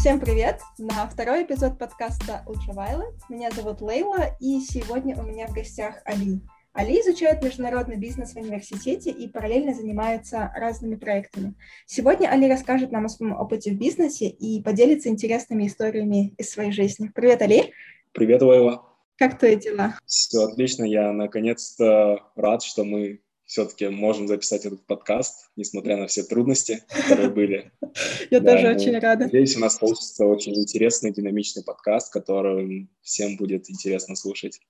Всем привет! На второй эпизод подкаста Ultraviolet. Меня зовут Лейла, и сегодня у меня в гостях Али. Али изучает международный бизнес в университете и параллельно занимается разными проектами. Сегодня Али расскажет нам о своем опыте в бизнесе и поделится интересными историями из своей жизни. Привет, Али! Привет, Лейла! Как твои дела? Все отлично. Я наконец-то рад, что мы все-таки можем записать этот подкаст, несмотря на все трудности, которые были. Я тоже очень рада. Надеюсь, у нас получится очень интересный, динамичный подкаст, который всем будет интересно слушать.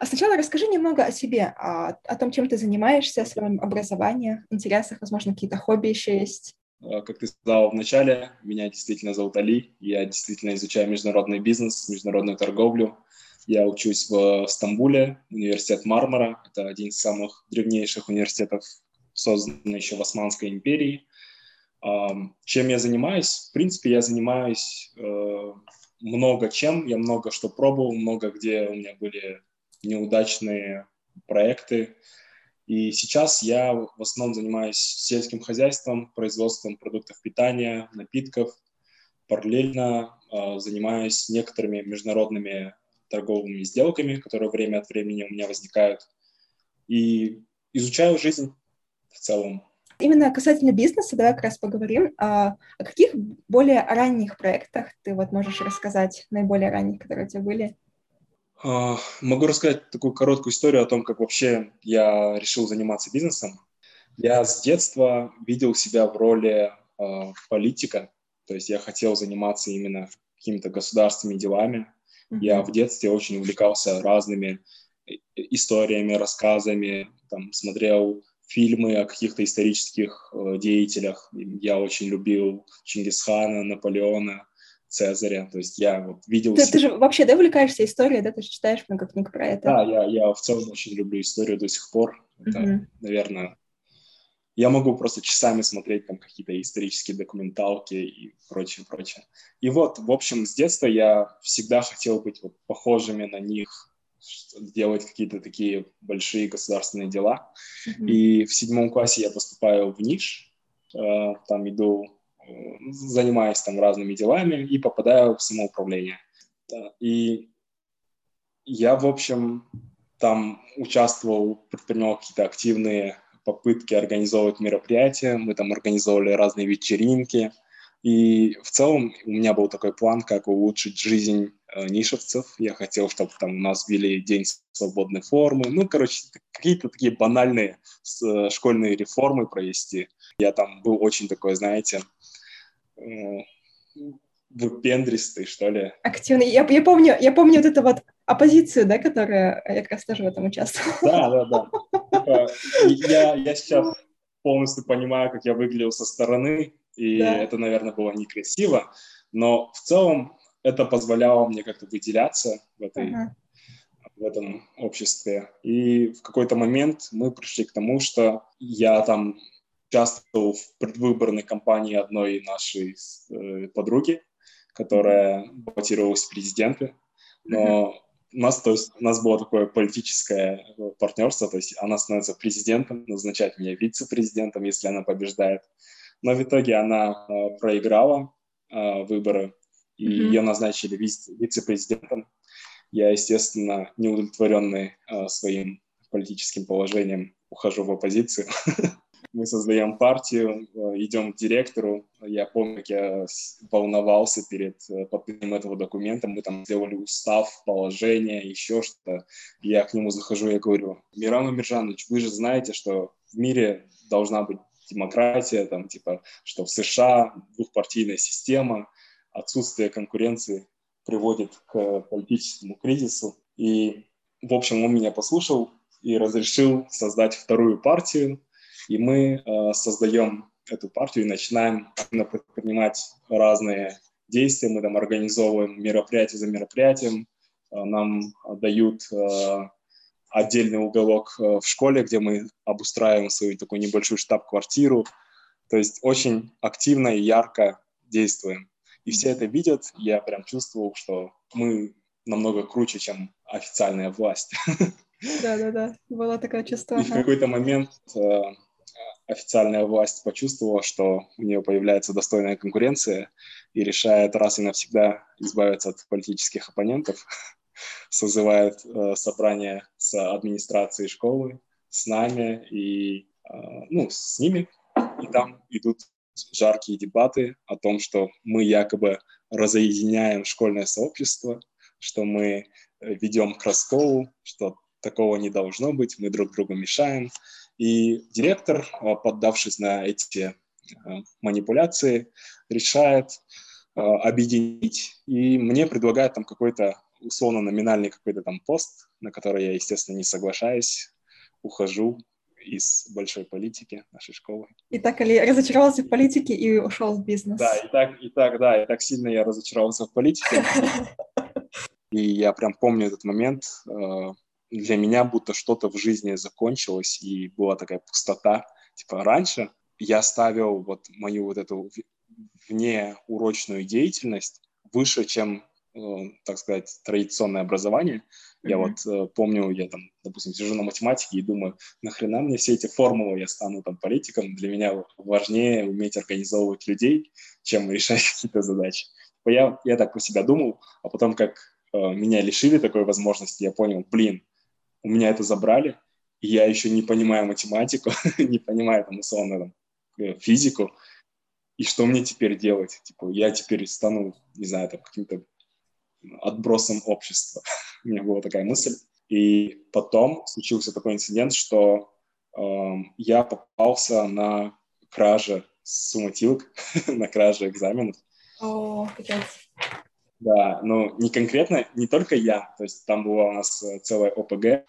А сначала расскажи немного о себе, о, о том, чем ты занимаешься, о своем образовании, интересах, возможно, какие-то хобби еще есть. А, как ты сказал в начале, меня действительно зовут Али, я действительно изучаю международный бизнес, международную торговлю. Я учусь в Стамбуле, университет Мармара. Это один из самых древнейших университетов, созданный еще в Османской империи. Чем я занимаюсь? В принципе, я занимаюсь э, много чем. Я много что пробовал, много где у меня были неудачные проекты. И сейчас я в основном занимаюсь сельским хозяйством, производством продуктов питания, напитков. Параллельно э, занимаюсь некоторыми международными торговыми сделками, которые время от времени у меня возникают. И изучаю жизнь в целом. Именно касательно бизнеса, давай как раз поговорим. А, о каких более ранних проектах ты вот можешь рассказать, наиболее ранних, которые у тебя были? А, могу рассказать такую короткую историю о том, как вообще я решил заниматься бизнесом. Я с детства видел себя в роли э, политика, то есть я хотел заниматься именно какими-то государственными делами. Mm-hmm. Я в детстве очень увлекался разными историями, рассказами, там, смотрел фильмы о каких-то исторических э, деятелях. Я очень любил Чингисхана, Наполеона, Цезаря. То есть я вот видел... Ты, ты же вообще, да, увлекаешься историей, да? Ты же читаешь много книг про это. Да, я, я в целом очень люблю историю до сих пор. Это, mm-hmm. наверное... Я могу просто часами смотреть там какие-то исторические документалки и прочее, прочее. И вот, в общем, с детства я всегда хотел быть вот похожими на них, делать какие-то такие большие государственные дела. Mm-hmm. И в седьмом классе я поступаю в НИШ, э, там иду занимаюсь там разными делами и попадаю в самоуправление. И я, в общем, там участвовал, предпринимал какие-то активные попытки организовывать мероприятия. Мы там организовывали разные вечеринки. И в целом у меня был такой план, как улучшить жизнь э, нишевцев. Я хотел, чтобы там у нас ввели день свободной формы. Ну, короче, какие-то такие банальные э, школьные реформы провести. Я там был очень такой, знаете, выпендристый, что ли. Активный. Я, я, помню, я помню вот эту вот оппозицию, да, которая... Я как раз тоже в этом участвовала. Да, да, да. Типа, я, я сейчас полностью понимаю, как я выглядел со стороны, и да. это, наверное, было некрасиво, но в целом это позволяло мне как-то выделяться в, этой, ага. в этом обществе. И в какой-то момент мы пришли к тому, что я там участвовал в предвыборной кампании одной нашей э, подруги, которая баллотировалась в президенты. Но у нас, то есть, у нас было такое политическое э, партнерство, то есть она становится президентом, назначает меня вице-президентом, если она побеждает. Но в итоге она э, проиграла э, выборы, и mm-hmm. ее назначили вице- вице-президентом. Я, естественно, неудовлетворенный э, своим политическим положением, ухожу в оппозицию. мы создаем партию, э, идем к директору. Я помню, как я волновался перед э, подписанием этого документа. Мы там сделали устав, положение, еще что-то. Я к нему захожу, я говорю, Миран Умиржанович, вы же знаете, что в мире должна быть демократия, там, типа, что в США двухпартийная система, отсутствие конкуренции приводит к политическому кризису. И, в общем, он меня послушал и разрешил создать вторую партию, и мы э, создаем эту партию и начинаем предпринимать разные действия. Мы там организовываем мероприятие за мероприятием. Э, нам дают э, отдельный уголок э, в школе, где мы обустраиваем свою такую небольшую штаб-квартиру. То есть очень активно и ярко действуем. И все это видят. Я прям чувствовал, что мы намного круче, чем официальная власть. Да-да-да, было такое чувство. И в какой-то момент официальная власть почувствовала, что у нее появляется достойная конкуренция, и решает раз и навсегда избавиться от политических оппонентов, созывает э, собрание с администрацией школы, с нами и э, ну, с ними, и там идут жаркие дебаты о том, что мы якобы разъединяем школьное сообщество, что мы э, ведем к расколу, что такого не должно быть, мы друг другу мешаем. И директор, э, поддавшись на эти э, манипуляции, решает объединить, и мне предлагают там какой-то условно-номинальный какой-то там пост, на который я, естественно, не соглашаюсь, ухожу из большой политики нашей школы. И так Али разочаровался в политике и ушел в бизнес. Да, и так, и так, да, и так сильно я разочаровался в политике. И я прям помню этот момент. Э, для меня будто что-то в жизни закончилось, и была такая пустота. Типа раньше я ставил вот мою вот эту внеурочную деятельность выше, чем так сказать, традиционное образование. Mm-hmm. Я вот э, помню, я там, допустим, сижу на математике и думаю, нахрена мне все эти формулы, я стану там политиком, для меня важнее уметь организовывать людей, чем решать какие-то задачи. Типа я, я так про себя думал, а потом как э, меня лишили такой возможности, я понял, блин, у меня это забрали, и я еще не понимаю математику, не понимаю там условно там, э, физику, и что мне теперь делать? Типа, я теперь стану, не знаю, там, каким-то отбросом общества. У меня была такая мысль. И потом случился такой инцидент, что э, я попался на краже суматилок, на краже экзаменов. О, капец. Да, но не конкретно, не только я, то есть там была у нас э, целая ОПГ.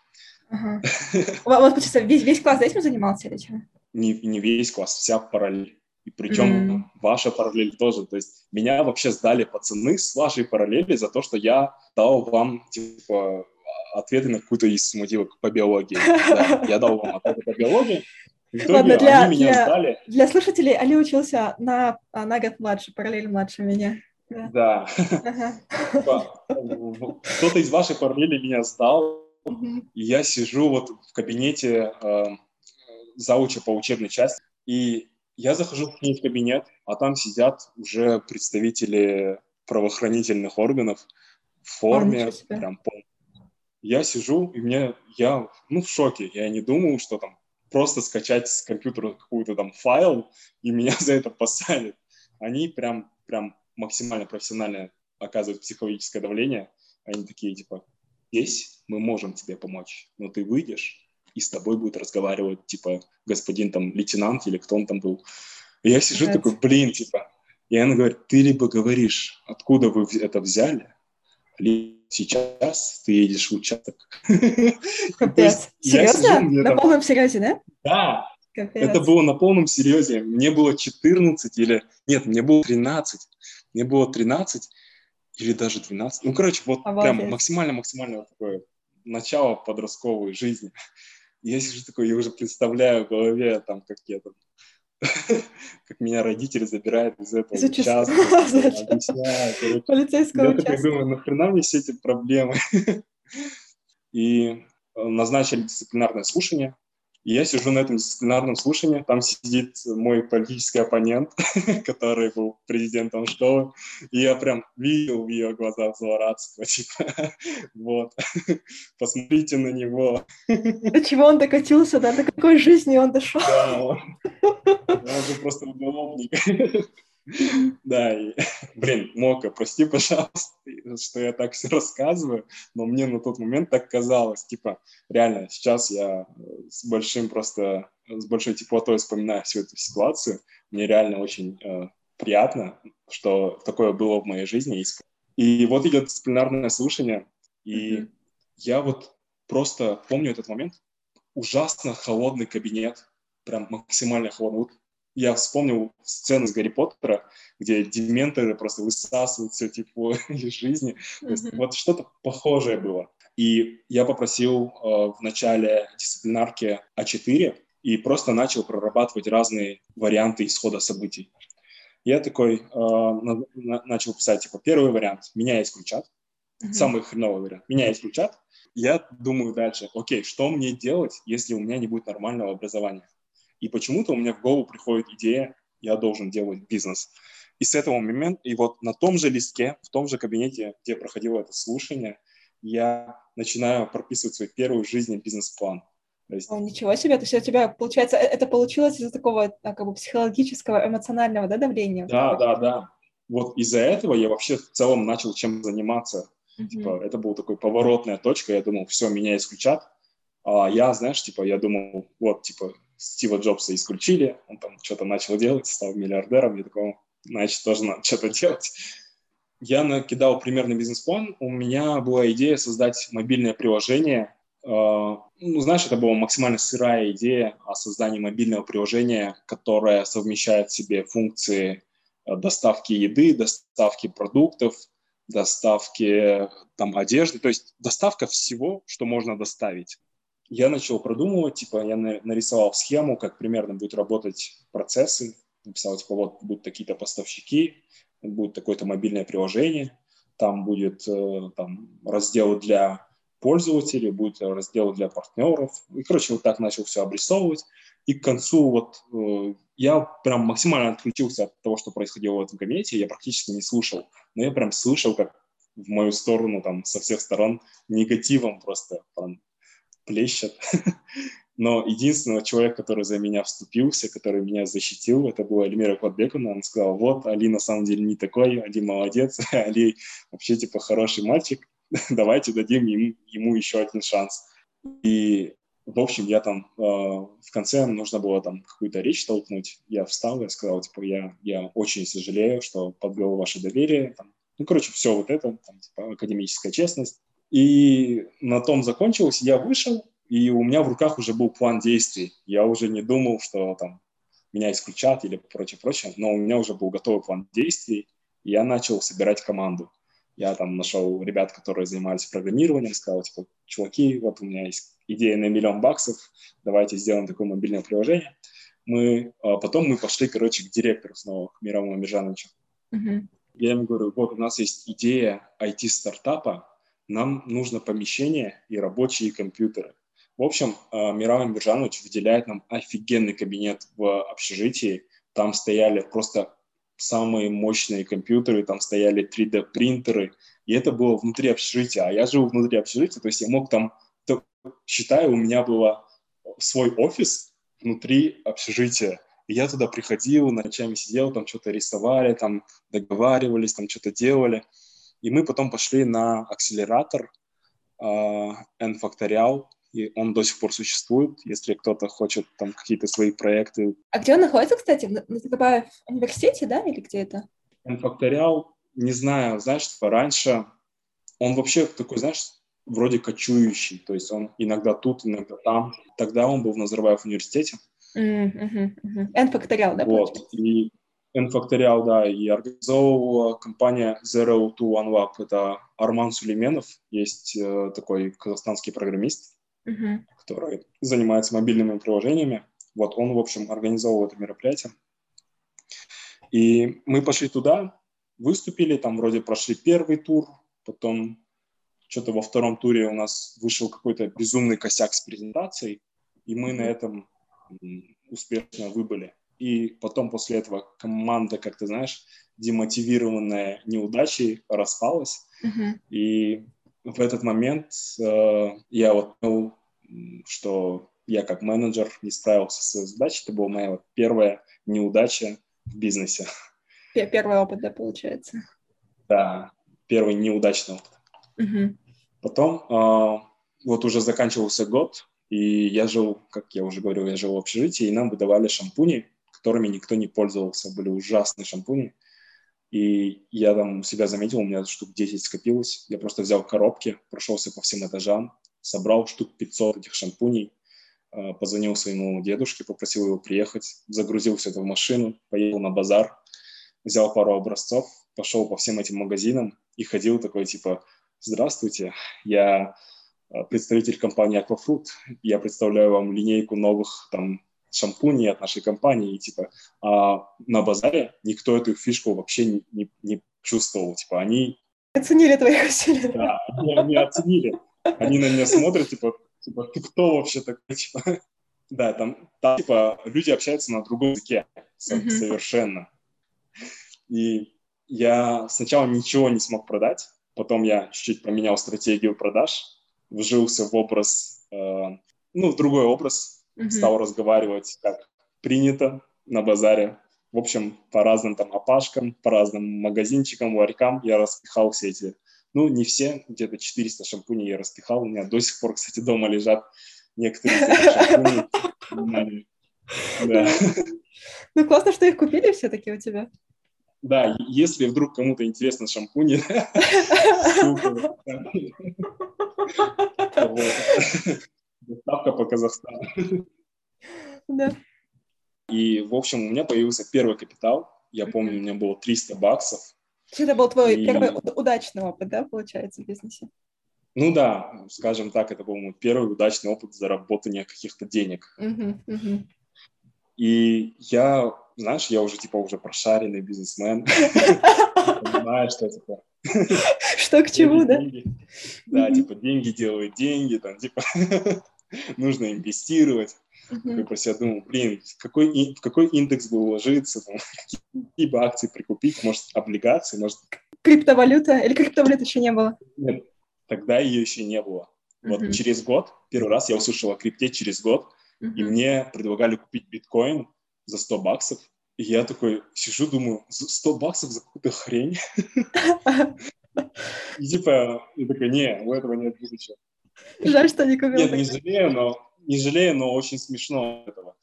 Ага. Вот, весь, весь класс этим занимался или что? Не, не весь класс, вся параллель. И причем mm-hmm. ваша параллель тоже. То есть меня вообще сдали пацаны с вашей параллели за то, что я дал вам, типа, ответы на какую-то из мотивок по биологии. Да, я дал вам ответы по биологии. Итоге Ладно, для, они меня для, сдали. Для слушателей Али учился на, а, на год младше, параллель младше меня. Да. да. Типа, кто-то из вашей параллели меня сдал, и я сижу вот в кабинете э, зауча по учебной части, и я захожу к ней в кабинет, а там сидят уже представители правоохранительных органов в форме, прям пол. Я сижу, и мне, я, ну, в шоке. Я не думал, что там просто скачать с компьютера какой-то там файл, и меня за это посадят. Они прям, прям максимально профессионально оказывают психологическое давление. Они такие, типа, здесь мы можем тебе помочь, но ты выйдешь, и с тобой будет разговаривать, типа, господин там лейтенант или кто он там был. И я сижу такой, блин, типа, и она говорит, ты либо говоришь, откуда вы это взяли, либо сейчас ты едешь в участок. Капец. Серьезно? На полном серьезе, да? Да. Это было на полном серьезе. Мне было 14 или... Нет, мне было 13. Мне было 13 или даже 12. Ну, короче, вот прям максимально-максимально такое начало подростковой жизни я сижу такой, я уже представляю в голове, там, как я там, как меня родители забирают из этого участка, объясняют. Полицейского участка. Я думаю, нахрена мне все эти проблемы? И назначили дисциплинарное слушание, и я сижу на этом дисциплинарном слушании, там сидит мой политический оппонент, который был президентом школы, и я прям видел в ее глазах злорадство, типа, вот, посмотрите на него. До чего он докатился, да, до какой жизни он дошел? Да, он, он же просто уголовник. Да, и, блин, Мока, прости, пожалуйста, что я так все рассказываю, но мне на тот момент так казалось, типа, реально, сейчас я с большим просто, с большой теплотой вспоминаю всю эту ситуацию, мне реально очень э, приятно, что такое было в моей жизни. И вот идет дисциплинарное слушание, и mm-hmm. я вот просто помню этот момент, ужасно холодный кабинет, прям максимально холодный. Вот я вспомнил сцену из Гарри Поттера, где дементоры просто высасывают все тепло из жизни. Mm-hmm. То есть вот что-то похожее было. И я попросил э, в начале дисциплинарки А4 и просто начал прорабатывать разные варианты исхода событий. Я такой э, на, на, начал писать, типа, первый вариант, меня исключат. Mm-hmm. Самый хреновый вариант, меня исключат. Я думаю дальше, окей, что мне делать, если у меня не будет нормального образования? И почему-то у меня в голову приходит идея я должен делать бизнес. И с этого момента, и вот на том же листке, в том же кабинете, где проходило это слушание, я начинаю прописывать свой первый в жизни бизнес-план. есть... О, ничего себе, то есть у тебя, получается, э, это получилось из-за такого как бы психологического, эмоционального да, давления? Да, да, да. Вот из-за этого я вообще в целом начал чем заниматься. Mm-hmm. Типа, это была такой поворотная точка, я думал, все, меня исключат. А я, знаешь, типа, я думал, вот, типа, Стива Джобса исключили, он там что-то начал делать, стал миллиардером, я такой, значит, тоже надо что-то делать. Я накидал примерный бизнес-план. У меня была идея создать мобильное приложение. А, ну, знаешь, это была максимально сырая идея о создании мобильного приложения, которое совмещает в себе функции а, доставки еды, доставки продуктов, доставки там, одежды, то есть доставка всего, что можно доставить. Я начал продумывать, типа, я нарисовал схему, как примерно будут работать процессы, написал, типа, вот будут такие-то поставщики, будет такое-то мобильное приложение, там будет э, там, раздел для пользователей, будет раздел для партнеров. И, короче, вот так начал все обрисовывать. И к концу вот э, я прям максимально отключился от того, что происходило в этом кабинете, я практически не слушал. Но я прям слышал, как в мою сторону там со всех сторон негативом просто плещет. Но единственный человек, который за меня вступился, который меня защитил, это была Эльмира Квадбековна. Он сказал, вот, Али на самом деле не такой, Али молодец, Али вообще типа хороший мальчик, давайте дадим ему, ему еще один шанс. И, в общем, я там э, в конце нужно было там какую-то речь толкнуть. Я встал и сказал, типа, я, я очень сожалею, что подвел ваше доверие. Там, ну, короче, все вот это, там, типа, академическая честность. И на том закончилось. Я вышел, и у меня в руках уже был план действий. Я уже не думал, что там меня исключат или прочее, прочее, но у меня уже был готовый план действий, и я начал собирать команду. Я там нашел ребят, которые занимались программированием, сказал, типа, чуваки, вот у меня есть идея на миллион баксов, давайте сделаем такое мобильное приложение. Мы, а потом мы пошли, короче, к директору снова, к Мировому Амиржановичу. Uh-huh. Я ему говорю, вот у нас есть идея IT-стартапа, нам нужно помещение и рабочие компьютеры. В общем, э, Мирам Биржанович выделяет нам офигенный кабинет в общежитии. Там стояли просто самые мощные компьютеры, там стояли 3D-принтеры, и это было внутри общежития. А я живу внутри общежития, то есть я мог там, считаю, у меня был свой офис внутри общежития. И я туда приходил, ночами сидел, там что-то рисовали, там договаривались, там что-то делали. И мы потом пошли на акселератор uh, N-факториал, и он до сих пор существует, если кто-то хочет там какие-то свои проекты. А где он находится, кстати? На Назарбаев университете, да, или где это? Факториал, не знаю, знаешь, типа раньше он вообще такой, знаешь, вроде кочующий, то есть он иногда тут, иногда там. Тогда он был в Назарбаев университете. N-факториал, да? Вот, и N-факториал, да, и организовывала компания Zero to Unlock. Это Арман Сулейменов, есть э, такой казахстанский программист, uh-huh. который занимается мобильными приложениями. Вот он, в общем, организовал это мероприятие. И мы пошли туда, выступили, там вроде прошли первый тур, потом что-то во втором туре у нас вышел какой-то безумный косяк с презентацией, и мы на этом успешно выбыли. И потом после этого команда, как ты знаешь, демотивированная неудачей, распалась. Uh-huh. И в этот момент э, я вот понял, что я как менеджер не справился со своей задачей. Это была моя вот первая неудача в бизнесе. Первый опыт, да, получается? Да, первый неудачный опыт. Угу. Потом э, вот уже заканчивался год, и я жил, как я уже говорил, я жил в общежитии, и нам выдавали шампуни, которыми никто не пользовался. Были ужасные шампуни. И я там себя заметил, у меня штук 10 скопилось. Я просто взял коробки, прошелся по всем этажам, собрал штук 500 этих шампуней, а, позвонил своему дедушке, попросил его приехать, загрузил все это в машину, поехал на базар, взял пару образцов, пошел по всем этим магазинам и ходил такой типа «Здравствуйте, я а, представитель компании Aquafruit, я представляю вам линейку новых там шампуней от нашей компании, и типа а на базаре никто эту фишку вообще не, не, не чувствовал, типа они оценили твои усилия. Да, они, они оценили. Они на меня смотрят, типа, типа, ты кто вообще такой, типа? Да, там, там, типа, люди общаются на другом языке. mm-hmm. совершенно. И я сначала ничего не смог продать, потом я чуть-чуть поменял стратегию продаж, вжился в образ, э, ну, в другой образ, mm-hmm. стал разговаривать как принято на базаре. В общем, по разным там опашкам, по разным магазинчикам, ларькам я распихал все эти, ну, не все, где-то 400 шампуней я распихал. У меня до сих пор, кстати, дома лежат некоторые шампуней. Да. Ну, классно, что их купили все-таки у тебя. Да, если вдруг кому-то интересно шампуни, доставка по Казахстану. Да. И, в общем, у меня появился первый капитал. Я помню, у меня было 300 баксов. Это был твой и... первый удачный опыт, да, получается, в бизнесе? Ну да, скажем так, это был мой первый удачный опыт заработания каких-то денег. Uh-huh, uh-huh. И я, знаешь, я уже типа уже прошаренный бизнесмен. Понимаю, что типа... Что к чему, да? Да, типа деньги делают деньги, там типа нужно инвестировать. Я про себя думал, блин, в какой, в какой индекс бы уложиться, там, какие бы акции прикупить, может, облигации, может... Криптовалюта? Или криптовалюты еще не было? Нет, тогда ее еще не было. Вот uh-huh. через год, первый раз я услышал о крипте через год, uh-huh. и мне предлагали купить биткоин за 100 баксов. И я такой сижу, думаю, 100 баксов за какую-то хрень? И типа, я такой, не, у этого нет будущего. Жаль, что не купил. Нет, не жалею, но не жалею, но очень смешно этого.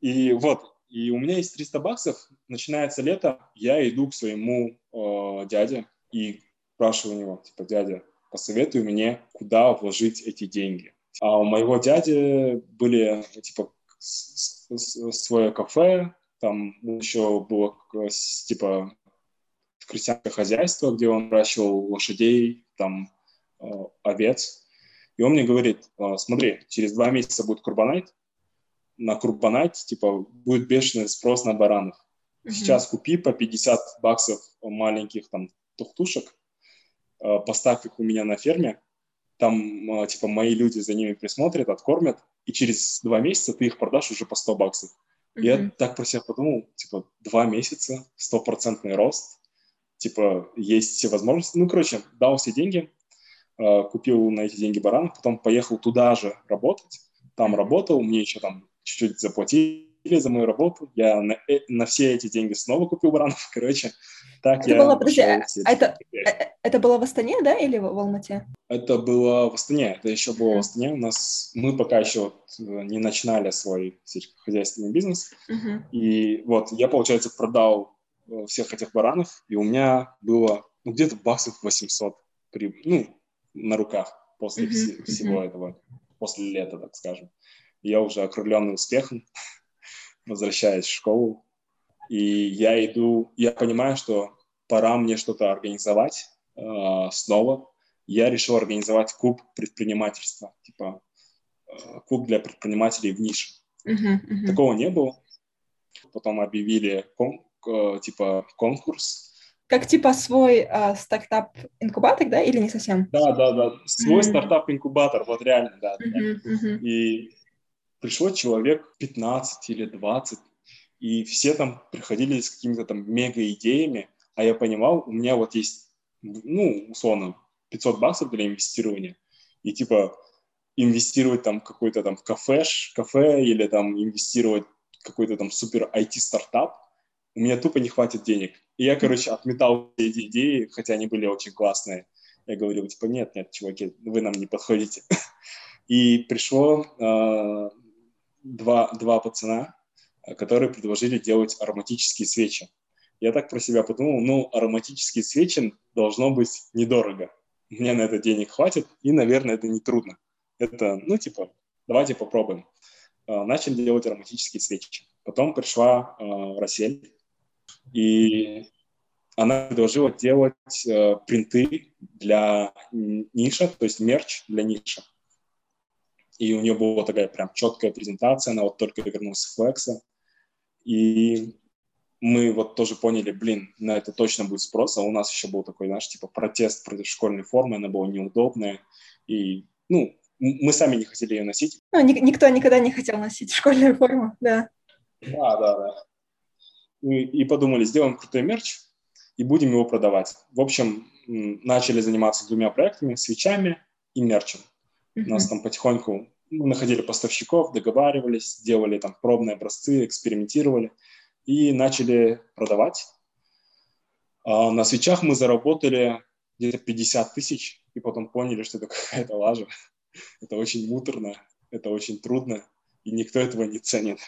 И вот, и у меня есть 300 баксов, начинается лето, я иду к своему э, дяде и спрашиваю у него, типа, дядя, посоветуй мне, куда вложить эти деньги. А у моего дяди были, типа, свое кафе, там еще было, типа, крестьянское хозяйство, где он выращивал лошадей, там, э, овец. И он мне говорит, «А, смотри, через два месяца будет Курбанайт, на Курбанайт, типа, будет бешеный спрос на баранов. Сейчас купи по 50 баксов маленьких там тухтушек, а, поставь их у меня на ферме, там, а, типа, мои люди за ними присмотрят, откормят, и через два месяца ты их продашь уже по 100 баксов. Mm-hmm. Я так про себя подумал, типа, два месяца, стопроцентный рост, типа, есть все возможности. Ну, короче, дал все деньги, купил на эти деньги баранов, потом поехал туда же работать, там работал, мне еще там чуть-чуть заплатили за мою работу, я на, э, на все эти деньги снова купил баранов, короче, так это я... Было, подожди, а это, э, это было в Астане, да, или в, в Алмате? Это было в Астане, это еще было в Астане, у нас, мы пока еще не начинали свой сельскохозяйственный бизнес, uh-huh. и вот я, получается, продал всех этих баранов, и у меня было ну, где-то баксов 800, при, ну, на руках после mm-hmm. всего этого, после лета, так скажем. Я уже окрыленный успехом, возвращаюсь в школу, и я иду, я понимаю, что пора мне что-то организовать э, снова. Я решил организовать клуб предпринимательства, типа э, клуб для предпринимателей в нише. Uh-huh, uh-huh. Такого не было. Потом объявили кон- э, типа конкурс, как типа свой э, стартап-инкубатор, да, или не совсем? Да, да, да, свой mm-hmm. стартап-инкубатор, вот реально, да. Mm-hmm. Mm-hmm. И пришло человек 15 или 20, и все там приходили с какими-то там мега-идеями, а я понимал, у меня вот есть, ну, условно, 500 баксов для инвестирования, и типа инвестировать там какой-то там кафе, кафе или там инвестировать какой-то там супер IT-стартап, у меня тупо не хватит денег. И я, короче, отметал все эти идеи, хотя они были очень классные. Я говорил, типа, нет, нет, чуваки, вы нам не подходите. И пришло э, два, два пацана, которые предложили делать ароматические свечи. Я так про себя подумал, ну, ароматические свечи должно быть недорого. Мне на это денег хватит, и, наверное, это не трудно. Это, ну, типа, давайте попробуем. Э, начали делать ароматические свечи. Потом пришла э, Рассель, и она предложила делать э, принты для ниша, то есть мерч для ниша. И у нее была такая прям четкая презентация, она вот только вернулась с Флекса. И мы вот тоже поняли, блин, на это точно будет спрос, а у нас еще был такой, знаешь, типа протест против школьной формы, она была неудобная, и, ну, мы сами не хотели ее носить. Ну, никто никогда не хотел носить школьную форму, да. Да, да, да. И, и подумали, сделаем крутой мерч и будем его продавать. В общем, начали заниматься двумя проектами, свечами и мерчем. Mm-hmm. У нас там потихоньку мы находили поставщиков, договаривались, делали там пробные образцы, экспериментировали и начали продавать. А на свечах мы заработали где-то 50 тысяч, и потом поняли, что это какая-то лажа. это очень муторно, это очень трудно, и никто этого не ценит.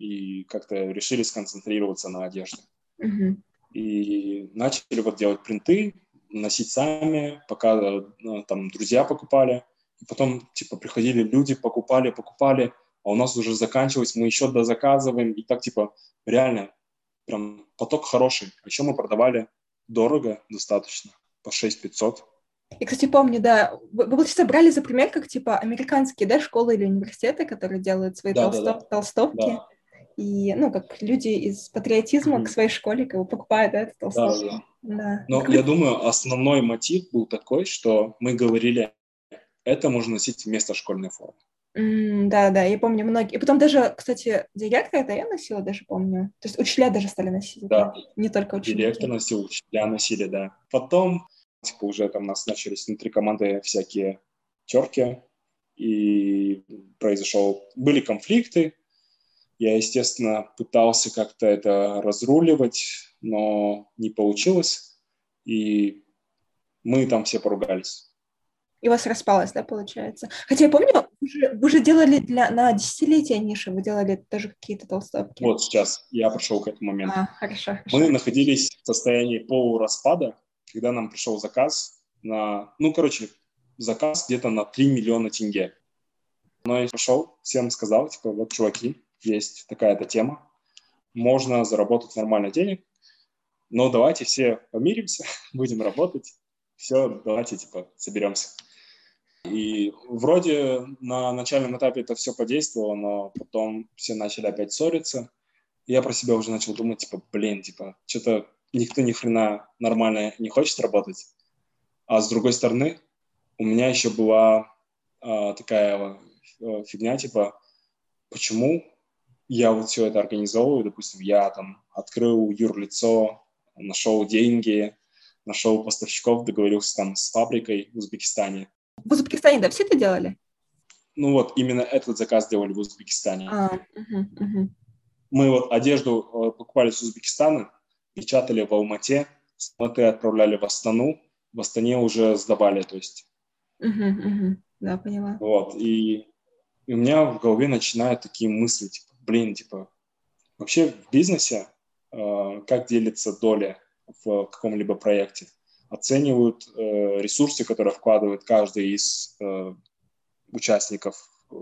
И как-то решили сконцентрироваться на одежде. Mm-hmm. И начали вот делать принты, носить сами, пока ну, там друзья покупали. И потом, типа, приходили люди, покупали, покупали, а у нас уже заканчивалось, мы еще дозаказываем. И так, типа, реально, прям поток хороший. А еще мы продавали дорого достаточно, по 6 500. И, кстати, помню, да, вы, вы получается, брали за пример, как, типа, американские, да, школы или университеты, которые делают свои да, толсто... да, да. толстовки. Да. И, ну, как люди из патриотизма mm-hmm. к своей школе как бы покупают, да, это толстовки. Да, да. да. Но как... я думаю, основной мотив был такой, что мы говорили, это можно носить вместо школьной формы. Mm, да, да, я помню многие. И потом даже, кстати, директор это я носила, даже помню. То есть учителя даже стали носить. Да. Не только учителя. Директор носил, учителя носили, да. Потом, типа, уже там у нас начались внутри команды всякие терки, и произошел... Были конфликты. Я, естественно, пытался как-то это разруливать, но не получилось. И мы там все поругались и у вас распалось, да, получается? Хотя я помню, вы же, вы же делали для, на десятилетие ниши, вы делали тоже какие-то толстовки. Вот сейчас я пришел к этому моменту. А, хорошо, хорошо. Мы находились в состоянии полураспада, когда нам пришел заказ на, ну, короче, заказ где-то на 3 миллиона тенге. Но я пришел, всем сказал, типа, вот, чуваки, есть такая-то тема, можно заработать нормально денег, но давайте все помиримся, будем работать, все, давайте, типа, соберемся. И вроде на начальном этапе это все подействовало, но потом все начали опять ссориться. И я про себя уже начал думать, типа, блин, типа, что-то никто ни хрена нормально не хочет работать. А с другой стороны, у меня еще была а, такая а, фигня, типа, почему я вот все это организовываю, допустим, я там открыл юрлицо, нашел деньги, нашел поставщиков, договорился там с фабрикой в Узбекистане, в Узбекистане, да, все это делали? Ну вот, именно этот заказ делали в Узбекистане. А, угу, угу. Мы вот одежду э, покупали с Узбекистана, печатали в Алмате, с Алматы отправляли в Астану, в Астане уже сдавали, то есть. Угу, угу. Да, поняла. Вот, и, и у меня в голове начинают такие мысли, типа, блин, типа, вообще в бизнесе э, как делится доля в каком-либо проекте? оценивают э, ресурсы, которые вкладывает каждый из э, участников э,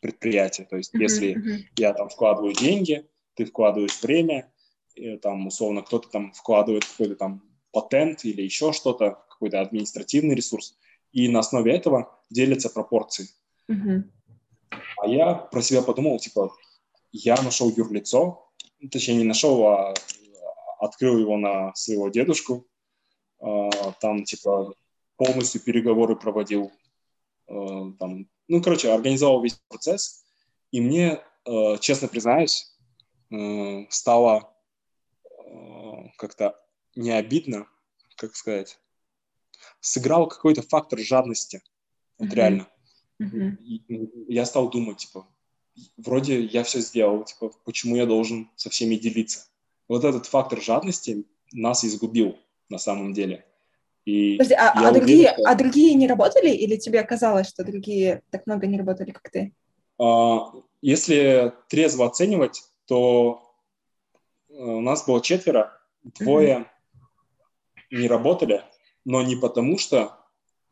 предприятия. То есть, mm-hmm. если я там вкладываю деньги, ты вкладываешь время, и, там условно кто-то там вкладывает какой-то там патент или еще что-то, какой-то административный ресурс, и на основе этого делятся пропорции. Mm-hmm. А я про себя подумал, типа, я нашел юрлицо, точнее не нашел, а открыл его на своего дедушку, а, там, типа, полностью переговоры проводил, а, там, ну, короче, организовал весь процесс, и мне, а, честно признаюсь, стало как-то не обидно, как сказать, сыграл какой-то фактор жадности, вот mm-hmm. реально. И я стал думать, типа, вроде я все сделал, типа, почему я должен со всеми делиться? Вот этот фактор жадности нас изгубил на самом деле. И Подожди, а, а, уверен, другие, что... а другие не работали или тебе казалось, что другие так много не работали, как ты? А, если трезво оценивать, то э, у нас было четверо, двое mm-hmm. не работали, но не потому что,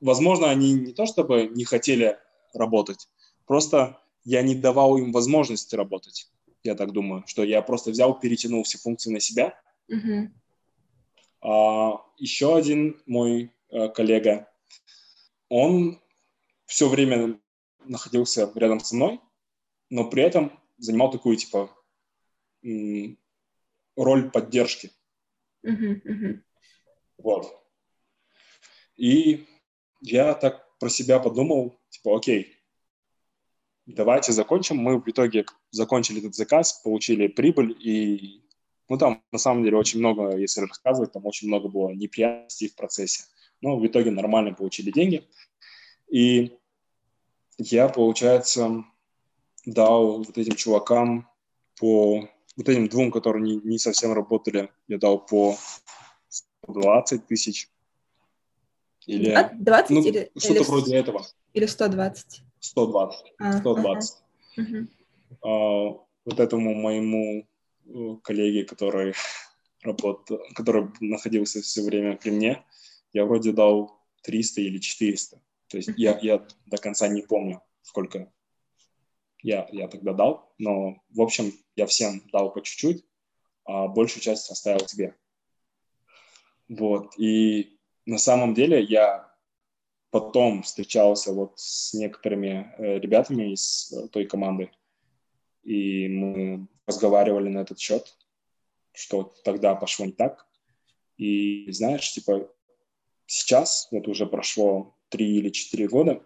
возможно, они не то чтобы не хотели работать, просто я не давал им возможности работать. Я так думаю, что я просто взял, перетянул все функции на себя. Mm-hmm. А, еще один мой а, коллега, он все время находился рядом со мной, но при этом занимал такую, типа, роль поддержки. Uh-huh, uh-huh. Вот. И я так про себя подумал, типа, окей, давайте закончим. Мы в итоге закончили этот заказ, получили прибыль, и ну, там, на самом деле, очень много, если рассказывать, там очень много было неприятностей в процессе. Но в итоге нормально получили деньги. И я, получается, дал вот этим чувакам по вот этим двум, которые не, не совсем работали, я дал по 20 тысяч. Или, 20 ну, или, что-то или, вроде этого. Или 120? 120. А, 120. Ага. А, вот этому моему э, коллеге, который работал, который находился все время при мне, я вроде дал 300 или 400. То есть я, я до конца не помню, сколько я, я тогда дал, но, в общем, я всем дал по чуть-чуть, а большую часть оставил себе. Вот, и на самом деле я потом встречался вот с некоторыми э, ребятами из э, той команды, и мы разговаривали на этот счет, что тогда пошло не так. И знаешь, типа, сейчас, вот уже прошло три или четыре года,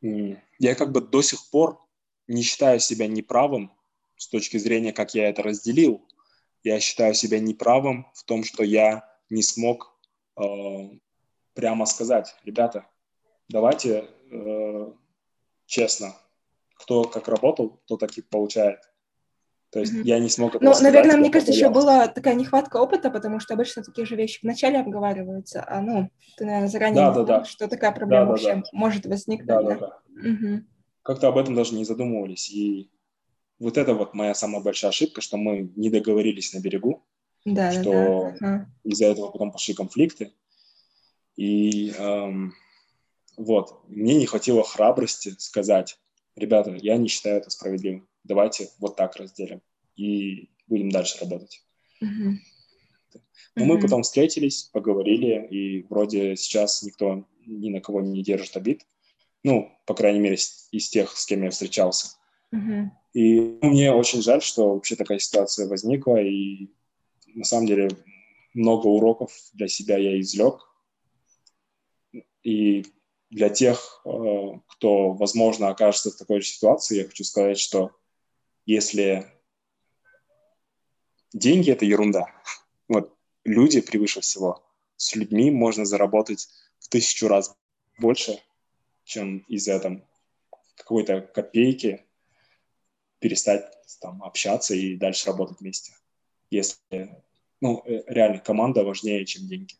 я как бы до сих пор не считаю себя неправым с точки зрения, как я это разделил. Я считаю себя неправым в том, что я не смог э, прямо сказать, ребята, давайте э, честно, кто как работал, то так и получает. То есть mm-hmm. я не смог этого Ну, сказать, наверное, мне кажется, еще была такая нехватка опыта, потому что обычно такие же вещи вначале обговариваются, а ну, ты, наверное, заранее да, не да, знал, да. что такая проблема да, вообще да. может возникнуть. Да, да, да. Угу. Как-то об этом даже не задумывались. И вот это вот моя самая большая ошибка, что мы не договорились на берегу, да, что да, да. из-за этого потом пошли конфликты. И эм, вот, мне не хватило храбрости сказать, ребята, я не считаю это справедливым давайте вот так разделим и будем дальше работать. Mm-hmm. Но mm-hmm. мы потом встретились, поговорили, и вроде сейчас никто ни на кого не держит обид. Ну, по крайней мере, из тех, с кем я встречался. Mm-hmm. И мне очень жаль, что вообще такая ситуация возникла, и на самом деле много уроков для себя я извлек. И для тех, э, кто, возможно, окажется в такой же ситуации, я хочу сказать, что если деньги – это ерунда. Вот люди превыше всего. С людьми можно заработать в тысячу раз больше, чем из-за там, какой-то копейки перестать там, общаться и дальше работать вместе. Если, ну, э, реально, команда важнее, чем деньги.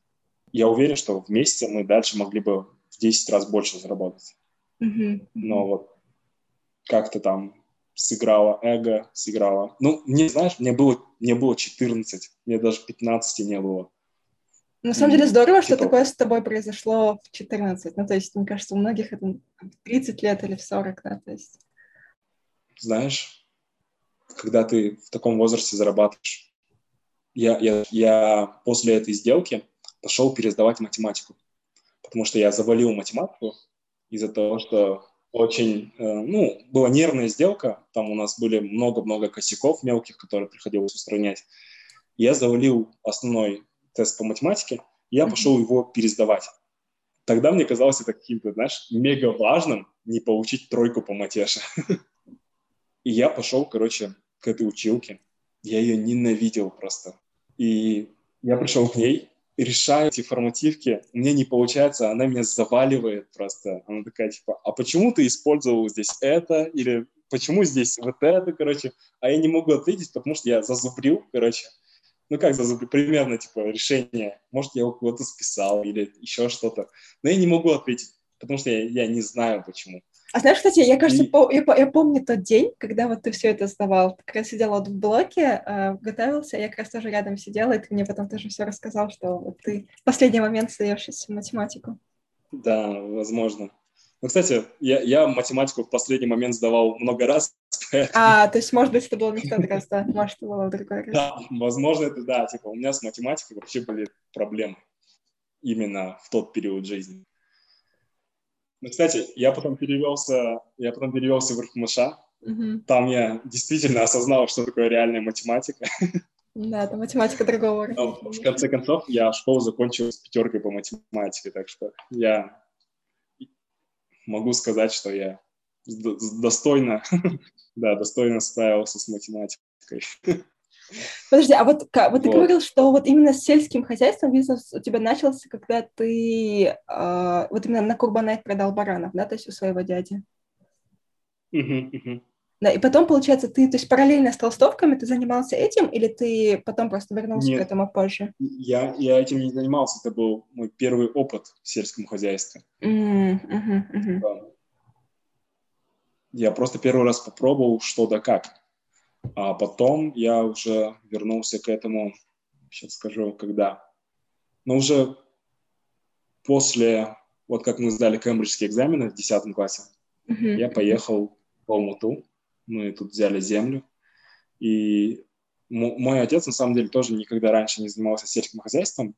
Я уверен, что вместе мы дальше могли бы в 10 раз больше заработать. Mm-hmm. Но вот как-то там сыграла эго, сыграла. Ну, мне, знаешь, мне было, мне было 14, мне даже 15 не было. На самом деле здорово, что типа... такое с тобой произошло в 14. Ну, то есть, мне кажется, у многих это 30 лет или в 40, да, то есть. Знаешь, когда ты в таком возрасте зарабатываешь, я, я, я после этой сделки пошел пересдавать математику, потому что я завалил математику из-за того, что очень, э, ну, была нервная сделка, там у нас были много-много косяков мелких, которые приходилось устранять. Я завалил основной тест по математике, и я пошел его пересдавать. Тогда мне казалось это каким-то, знаешь, мега важным не получить тройку по матеше. И я пошел, короче, к этой училке. Я ее ненавидел просто. И я пришел к ней, решаю эти формативки, меня не получается, она меня заваливает просто. Она такая, типа, а почему ты использовал здесь это? Или почему здесь вот это, короче? А я не могу ответить, потому что я зазубрил, короче. Ну как зазубрил? Примерно, типа, решение. Может, я у кого-то списал или еще что-то. Но я не могу ответить, потому что я, я не знаю, почему. А знаешь, кстати, я, кажется, по, я, я помню тот день, когда вот ты все это сдавал. Ты как раз сидела вот в блоке, э, готовился, я как раз тоже рядом сидела, и ты мне потом тоже все рассказал, что вот ты в последний момент сдаешь математику. Да, возможно. Ну, кстати, я, я математику в последний момент сдавал много раз. А, то есть, может быть, это было не в тот раз, да? Может, это было в другой раз. Да, возможно, это да. Типа, у меня с математикой вообще были проблемы именно в тот период жизни. Ну, кстати, я потом перевелся, я потом перевелся в РФМШ. Угу. Там я действительно осознал, что такое реальная математика. Да, это математика другого Но, В конце концов, я школу закончил с пятеркой по математике, так что я могу сказать, что я достойно, да, достойно справился с математикой. Подожди, а вот, вот, вот ты говорил, что вот именно с сельским хозяйством бизнес у тебя начался, когда ты э, вот именно на Курбанайт продал баранов, да, то есть у своего дяди? Да, и потом, получается, ты, то есть параллельно с толстовками ты занимался этим, или ты потом просто вернулся Нет, к этому позже? Я, я этим не занимался, это был мой первый опыт в сельском хозяйстве. Mm. Я просто первый раз попробовал что да как. А потом я уже вернулся к этому, сейчас скажу, когда. Но уже после, вот как мы сдали кембриджские экзамены в 10 классе, uh-huh. я поехал в Алмуту, мы тут взяли землю, и мой отец, на самом деле, тоже никогда раньше не занимался сельским хозяйством,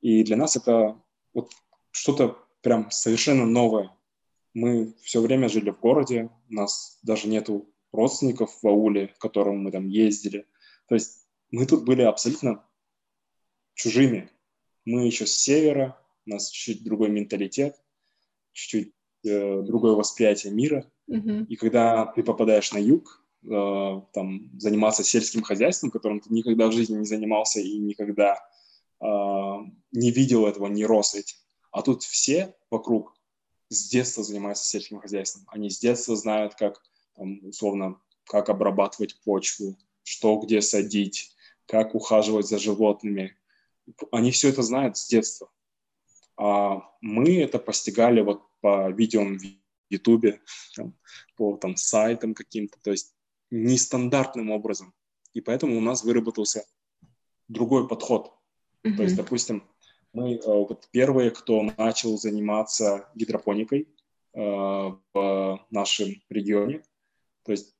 и для нас это вот что-то прям совершенно новое мы все время жили в городе, у нас даже нету родственников в ауле, к которым мы там ездили. То есть мы тут были абсолютно чужими. Мы еще с севера, у нас чуть-чуть другой менталитет, чуть-чуть э, другое восприятие мира. Mm-hmm. И когда ты попадаешь на юг, э, там, заниматься сельским хозяйством, которым ты никогда в жизни не занимался и никогда э, не видел этого, не рос этим. А тут все вокруг с детства занимаются сельским хозяйством. Они с детства знают, как, там, условно, как обрабатывать почву, что где садить, как ухаживать за животными. Они все это знают с детства. А мы это постигали вот по видео в Ютубе, по там, сайтам каким-то, то есть нестандартным образом. И поэтому у нас выработался другой подход. Mm-hmm. То есть, допустим, мы э, вот первые, кто начал заниматься гидропоникой э, в нашем регионе. То есть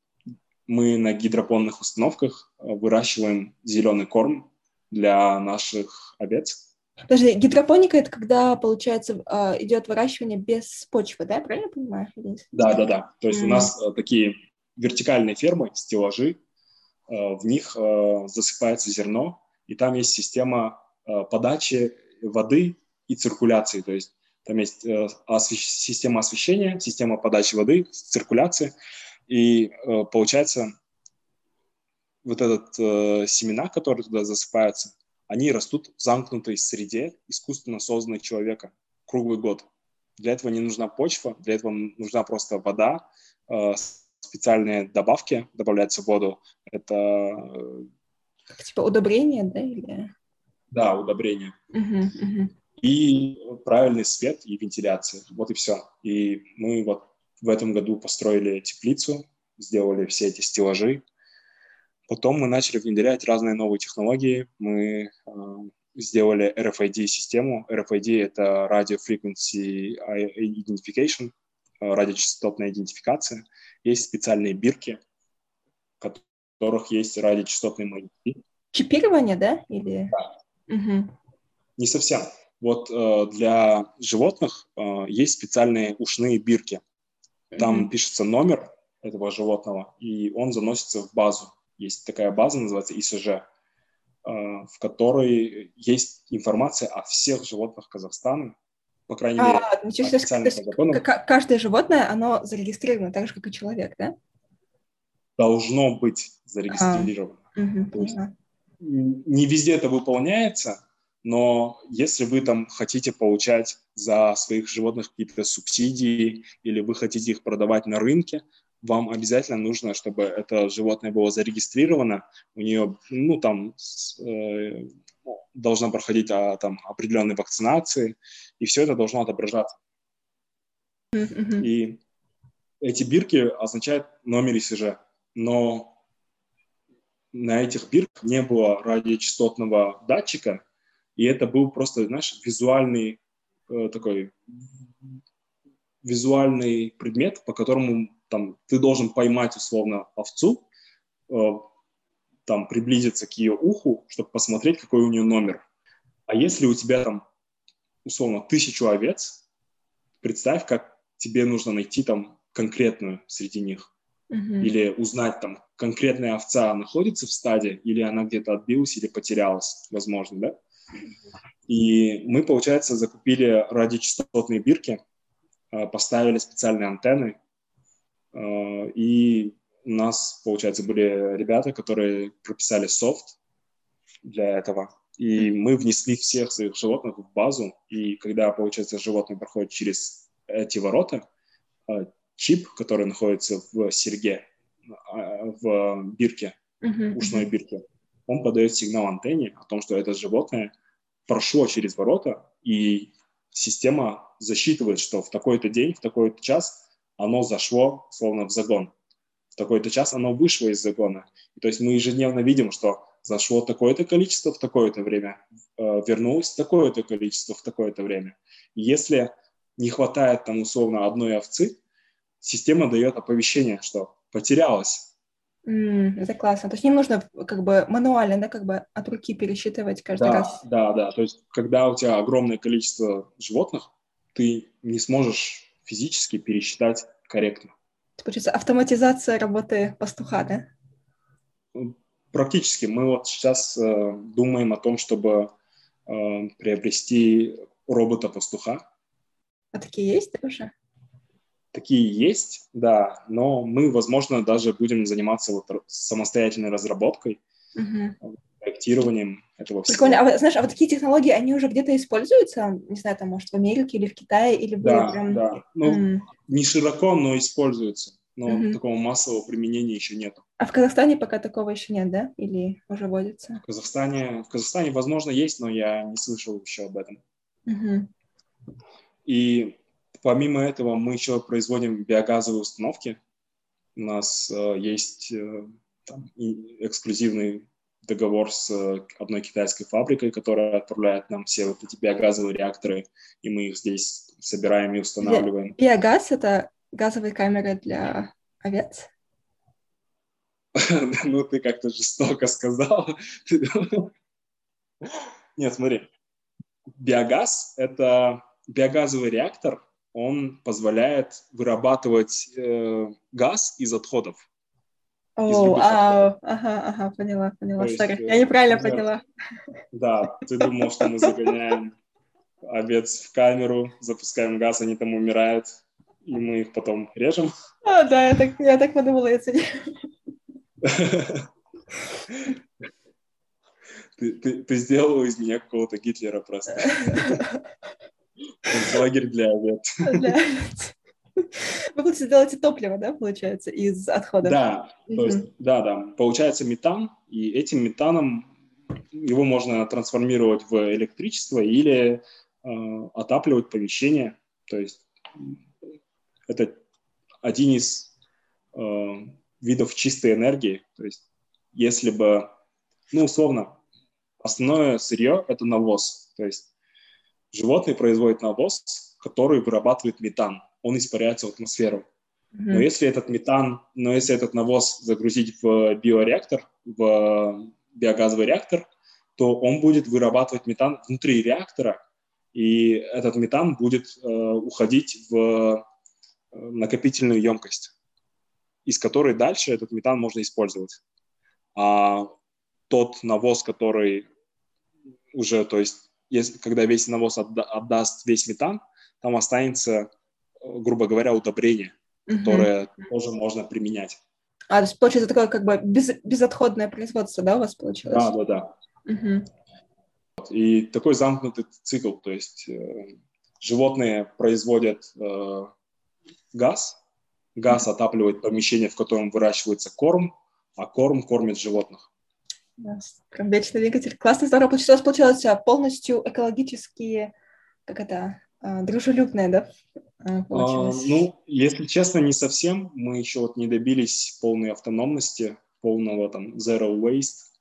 мы на гидропонных установках э, выращиваем зеленый корм для наших овец. Подожди, гидропоника это когда, получается, идет выращивание без почвы, да, правильно понимаю? Да, да, да. То есть mm. у нас такие вертикальные фермы, стеллажи, в них засыпается зерно, и там есть система подачи воды и циркуляции. То есть там есть э, система освещения, система подачи воды, циркуляция. И э, получается, вот этот э, семена, которые туда засыпаются, они растут в замкнутой среде, искусственно созданной человека круглый год. Для этого не нужна почва, для этого нужна просто вода, э, специальные добавки добавляются в воду. Это... Э, типа удобрение, да? Или... Да, удобрения. Uh-huh, uh-huh. И правильный свет и вентиляция. Вот и все. И мы вот в этом году построили теплицу, сделали все эти стеллажи. Потом мы начали внедрять разные новые технологии. Мы э, сделали RFID-систему. RFID — это Radio Frequency Identification, э, радиочастотная идентификация. Есть специальные бирки, в которых есть радиочастотные маяки. Чипирование, да? Или... Да. Угу. Не совсем. Вот э, для животных э, есть специальные ушные бирки. Там угу. пишется номер этого животного, и он заносится в базу. Есть такая база, называется ИСЖ, э, в которой есть информация о всех животных Казахстана, по крайней мере, а, официально по Каждое животное, оно зарегистрировано так же, как и человек, да? Должно быть зарегистрировано. А, угу, есть, не везде это выполняется, но если вы там хотите получать за своих животных какие-то субсидии или вы хотите их продавать на рынке, вам обязательно нужно, чтобы это животное было зарегистрировано, у нее, ну, там, э, должна проходить а, там определенные вакцинации, и все это должно отображаться. Mm-hmm. И эти бирки означают номер ИСЖ, но на этих бирках не было радиочастотного датчика, и это был просто, знаешь, визуальный э, такой визуальный предмет, по которому там ты должен поймать условно овцу, э, там приблизиться к ее уху, чтобы посмотреть, какой у нее номер. А если у тебя там условно тысячу овец, представь, как тебе нужно найти там конкретную среди них. Uh-huh. Или узнать, там, конкретная овца находится в стаде, или она где-то отбилась, или потерялась, возможно, да? И мы, получается, закупили радиочастотные бирки, а, поставили специальные антенны, Э, и у нас, получается, были ребята, которые прописали софт для этого. И мы внесли всех своих животных в базу. И когда, получается, животное проходит через эти ворота, э, чип, который находится в серьге, в бирке, uh-huh. ушной бирке, он подает сигнал антенне о том, что это животное прошло через ворота, и система засчитывает, что в такой-то день, в такой-то час оно зашло, словно в загон. В такой-то час оно вышло из загона. И, то есть мы ежедневно видим, что зашло такое-то количество в такое-то время, э, вернулось такое-то количество в такое-то время. И если не хватает там условно одной овцы, система дает оповещение, что потерялось. Mm, это классно. То есть не нужно как бы мануально, да, как бы от руки пересчитывать каждый да, раз. Да, да. То есть когда у тебя огромное количество животных, ты не сможешь физически пересчитать корректно. Это, получается, автоматизация работы пастуха, да? Практически. Мы вот сейчас э, думаем о том, чтобы э, приобрести робота-пастуха. А такие есть уже? Такие есть, да, но мы, возможно, даже будем заниматься вот самостоятельной разработкой, угу. проектированием этого всего. Прикольно. А знаешь, а вот такие технологии, они уже где-то используются? Не знаю, там, может, в Америке или в Китае, или да, прям... Да, ну, mm. не широко, но используются. Но mm-hmm. такого массового применения еще нет. А в Казахстане пока такого еще нет, да? Или уже вводится? В Казахстане, в Казахстане, возможно, есть, но я не слышал еще об этом. Mm-hmm. И Помимо этого мы еще производим биогазовые установки. У нас э, есть э, там, эксклюзивный договор с э, одной китайской фабрикой, которая отправляет нам все вот эти биогазовые реакторы, и мы их здесь собираем и устанавливаем. Биогаз — это газовые камеры для овец? Ну, ты как-то жестоко сказал. Нет, смотри. Биогаз — это биогазовый реактор, он позволяет вырабатывать э, газ из отходов. О, ага, ага, поняла, поняла. есть, Sorry, я неправильно да, поняла. Да, ты думал, что мы загоняем овец в камеру, запускаем газ, они там умирают, и мы их потом режем. А, да, я так, я так подумала, я ты, ты, ты сделала из меня какого-то Гитлера просто. Лагерь для овец. Вы будете делать топливо, да, получается, из отходов? Да, то есть, да, да. Получается метан, и этим метаном его можно трансформировать в электричество или э, отапливать помещение. То есть это один из э, видов чистой энергии. То есть если бы, ну, условно, основное сырье – это навоз. То есть животные производят навоз, который вырабатывает метан. Он испаряется в атмосферу. Mm-hmm. Но если этот метан, но если этот навоз загрузить в биореактор, в биогазовый реактор, то он будет вырабатывать метан внутри реактора, и этот метан будет э, уходить в э, накопительную емкость, из которой дальше этот метан можно использовать. А тот навоз, который уже, то есть если, когда весь навоз отда- отдаст весь метан, там останется, грубо говоря, удобрение, угу. которое тоже можно применять. А, то есть, получается, такое как бы без, безотходное производство, да, у вас получилось? Да, да, да. Угу. И такой замкнутый цикл, то есть э, животные производят э, газ, газ отапливает помещение, в котором выращивается корм, а корм кормит животных. Да, прям вечный двигатель. Классно, здорово. Получилось, получилось а, полностью экологически, как это, а, дружелюбное, да? А, а, ну, если честно, не совсем. Мы еще вот не добились полной автономности, полного там zero waste,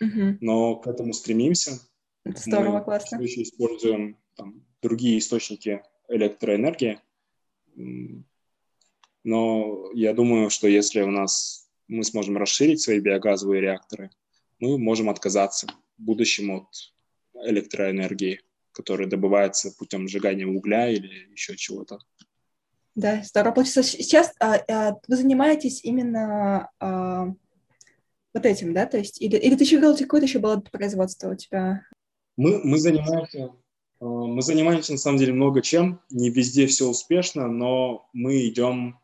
угу. но к этому стремимся. Здорово, Мы классно. Мы еще используем там, другие источники электроэнергии, но я думаю, что если у нас мы сможем расширить свои биогазовые реакторы, мы можем отказаться в будущем от электроэнергии, которая добывается путем сжигания угля или еще чего-то. Да, здорово. Получается, сейчас а, а, вы занимаетесь именно а, вот этим, да? То есть, или, или ты еще говорил, какое-то еще было производство у тебя? Мы, мы занимаемся а, мы занимаемся, на самом деле, много чем. Не везде все успешно, но мы идем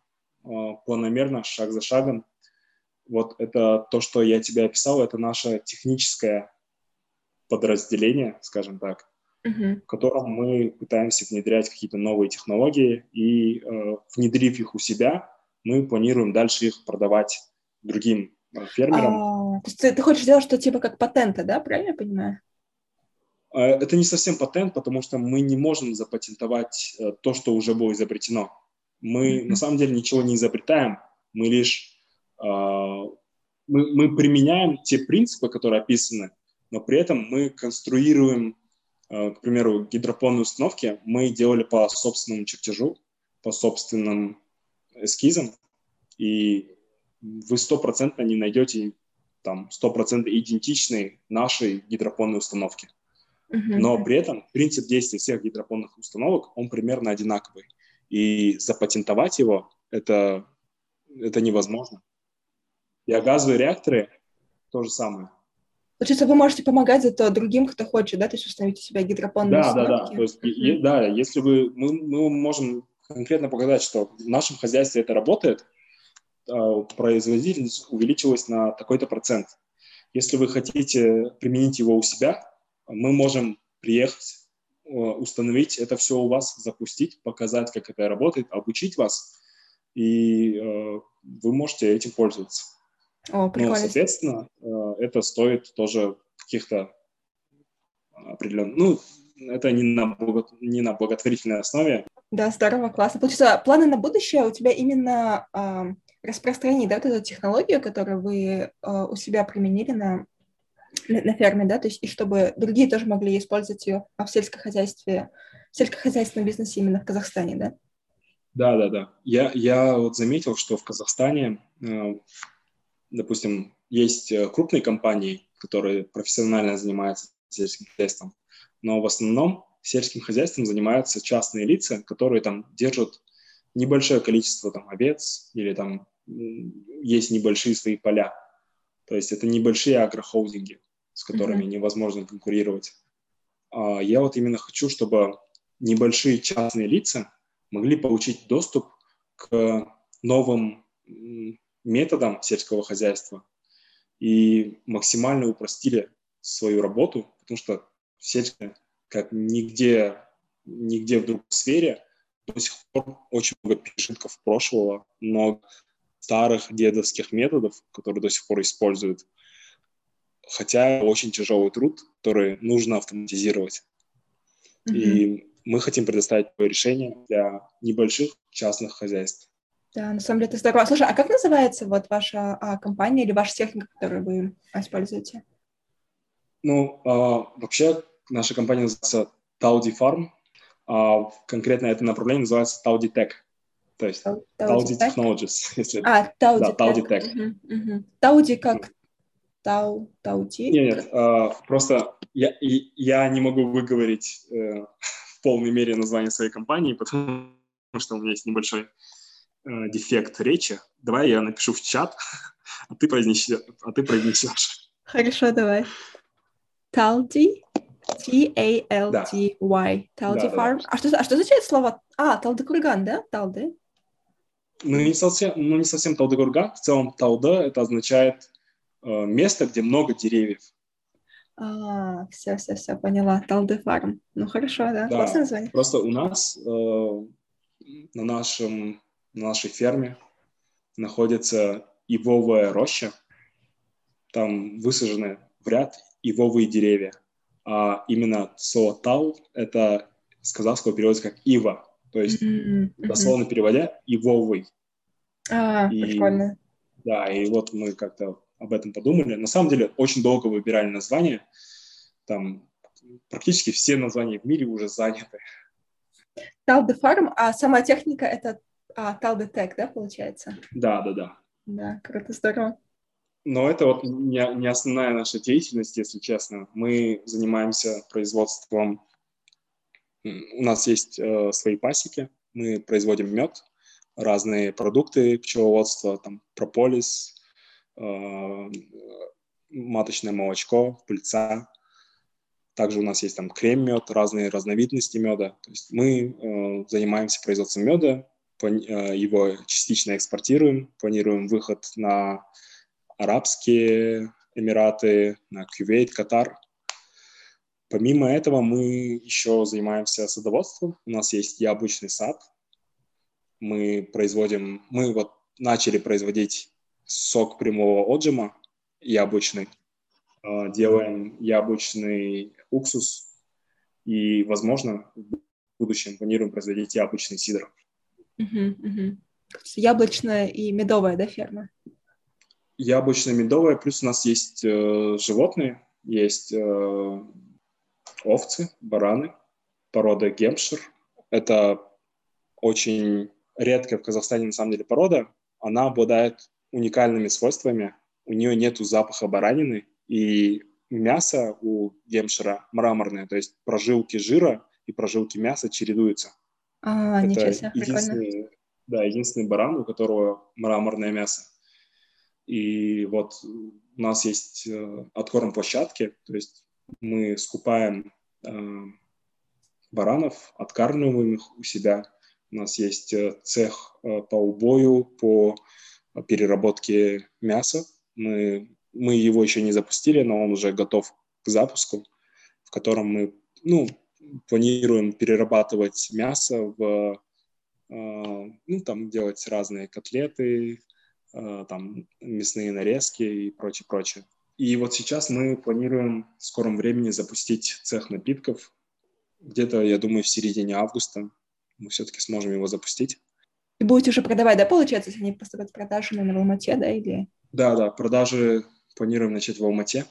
планомерно, шаг за шагом. Вот это то, что я тебе описал, это наше техническое подразделение, скажем так, uh-huh. в котором мы пытаемся внедрять какие-то новые технологии, и э, внедрив их у себя, мы планируем дальше их продавать другим э, фермерам. А, то есть ты, ты хочешь сделать что типа как патенты, да, правильно я понимаю? А, это не совсем патент, потому что мы не можем запатентовать э, то, что уже было изобретено. Мы mm-hmm. на самом деле ничего не изобретаем, мы лишь э, мы, мы применяем те принципы, которые описаны, но при этом мы конструируем, э, к примеру, гидропонные установки, мы делали по собственному чертежу, по собственным эскизам, и вы стопроцентно не найдете там стопроцентно идентичной нашей гидропонной установке. Uh-huh. Но при этом принцип действия всех гидропонных установок, он примерно одинаковый. И запатентовать его это, это невозможно. И газовые реакторы то же самое. Получается, вы можете помогать зато другим, кто хочет, да, то есть установить у себя гидропонные да, установки? Да, да, То есть, е- да, если вы, мы, мы можем конкретно показать, что в нашем хозяйстве это работает, а, производительность увеличилась на такой-то процент. Если вы хотите применить его у себя, мы можем приехать, э, установить это все у вас, запустить, показать, как это работает, обучить вас, и э, вы можете этим пользоваться. О, прикольно. Ну, соответственно, э, это стоит тоже каких-то определенных... Ну, это не на, благо... не на благотворительной основе. Да, здорово, классно. Получается, планы на будущее у тебя именно э, распространить, да, вот эту технологию, которую вы э, у себя применили на на, на ферме, да, то есть и чтобы другие тоже могли использовать ее а в сельском хозяйстве, в сельскохозяйственном бизнесе именно в Казахстане, да? Да, да, да. Я, я вот заметил, что в Казахстане, э, допустим, есть э, крупные компании, которые профессионально занимаются сельским хозяйством, но в основном сельским хозяйством занимаются частные лица, которые там держат небольшое количество там овец или там есть небольшие свои поля. То есть это небольшие агрохолдинги, с которыми mm-hmm. невозможно конкурировать. А я вот именно хочу, чтобы небольшие частные лица могли получить доступ к новым методам сельского хозяйства и максимально упростили свою работу, потому что сельское, как нигде, нигде в другой сфере, до сих пор очень много пережитков прошлого, много старых дедовских методов, которые до сих пор используют. Хотя очень тяжелый труд, который нужно автоматизировать. Mm-hmm. И мы хотим предоставить решение для небольших частных хозяйств. Да, на самом деле это здорово. Слушай, а как называется вот ваша а, компания или ваша техника, которую вы используете? Ну, а, вообще наша компания называется Taudi Farm. А, конкретно это направление называется Taudi Tech. То есть Taudi Technologies, если... А, Taudi да, Taudi Tech. Угу, Taudi как Тау, Таути? Нет, нет, uh, просто я, я не могу выговорить uh, в полной мере название своей компании, потому что у меня есть небольшой uh, дефект речи. Давай я напишу в чат, а ты произнесешь. А ты произнесешь. Хорошо, давай. Талди, T-A-L-D-Y, Талди Farm. А что, а что означает слово? А, Талдыкурган, да? Талды? Ну, не совсем, ну, не совсем Талдыкурган. В целом Талда это означает э, место, где много деревьев. А, все, все, все, поняла. Талды фарм. Ну, хорошо, да. да. Классное название. Просто у нас э, на, нашем, на нашей ферме находится ивовая роща. Там высажены в ряд ивовые деревья. А именно слово тал – это с казахского переводится как ива. То есть, mm-hmm. дословно переводя, ивовый. А, и, прикольно. Да, и вот мы как-то об этом подумали. На самом деле, очень долго выбирали название. Там практически все названия в мире уже заняты. Талде Фарм, а сама техника это а, Талде Тек, да, получается? Да, да, да. Да, круто, здорово. Но это вот не, не основная наша деятельность, если честно. Мы занимаемся производством у нас есть э, свои пасеки, мы производим мед, разные продукты пчеловодства, там прополис, э, маточное молочко, пыльца. Также у нас есть там крем-мед, разные разновидности меда. То есть мы э, занимаемся производством меда его частично экспортируем, планируем выход на Арабские Эмираты, на Кувейт, Катар. Помимо этого мы еще занимаемся садоводством. У нас есть яблочный сад. Мы производим, мы вот начали производить сок прямого отжима яблочный, а, делаем яблочный уксус и, возможно, в будущем планируем производить яблочный сидр. Угу, угу. Яблочная и медовая, да, ферма? Яблочно-медовая, плюс у нас есть э, животные, есть э, овцы, бараны, порода гемпшир. Это очень редкая в Казахстане, на самом деле, порода. Она обладает уникальными свойствами. У нее нет запаха баранины, и мясо у гемпшира мраморное, то есть прожилки жира и прожилки мяса чередуются. А, Это ничего себе, единственный, Да, единственный баран, у которого мраморное мясо. И вот у нас есть э, откорм площадки, то есть мы скупаем э, баранов, откармливаем их у себя. У нас есть э, цех э, по убою, по переработке мяса. Мы, мы его еще не запустили, но он уже готов к запуску, в котором мы ну, планируем перерабатывать мясо в э, ну, там делать разные котлеты, Э, там мясные нарезки и прочее, прочее. И вот сейчас мы планируем в скором времени запустить цех напитков. Где-то, я думаю, в середине августа мы все-таки сможем его запустить. И будете уже продавать, да, получается, если они поступают в продажу на в Алмате, да, или? Да, да, продажи планируем начать в Алмате.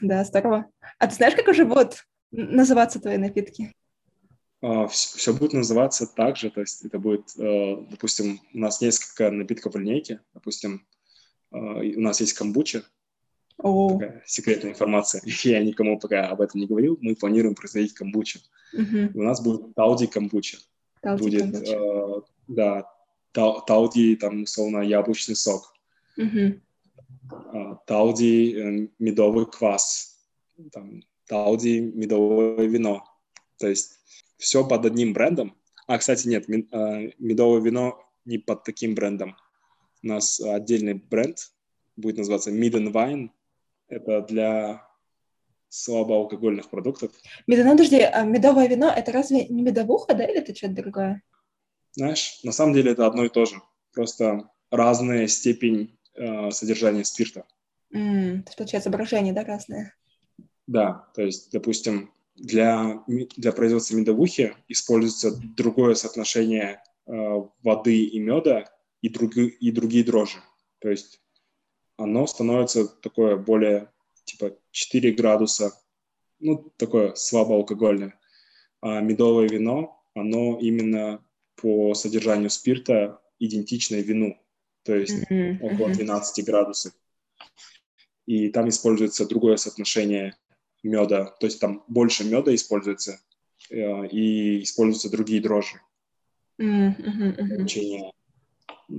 Да, здорово. А ты знаешь, как уже будут называться твои напитки? Uh, все, все будет называться так же, то есть это будет, uh, допустим, у нас несколько напитков в линейке, допустим, uh, у нас есть камбуча, oh. такая секретная информация, я никому пока об этом не говорил, мы планируем производить камбучу. Uh-huh. У нас будет тауди камбуча. Тауди будет, камбуча. да, тауди, там, условно, яблочный сок. Uh-huh. Тауди э, медовый квас, там, тауди медовое вино. То есть все под одним брендом. А, кстати, нет, медовое вино не под таким брендом. У нас отдельный бренд, будет называться Midden Wine. Это для слабоалкогольных продуктов. Медовое, подожди, а медовое вино – это разве не медовуха, да, или это что-то другое? Знаешь, на самом деле это одно и то же. Просто разная степень э, содержания спирта. Mm, то есть, получается, брожение, да, разное? Да, то есть, допустим, для, для производства медовухи используется другое соотношение э, воды и меда и, друг, и другие дрожжи. То есть оно становится такое более типа 4 градуса, ну, такое слабоалкогольное. А медовое вино, оно именно по содержанию спирта идентичное вину, то есть mm-hmm. около 12 градусов. И там используется другое соотношение меда, то есть там больше меда используется э, и используются другие дрожжи. Mm-hmm,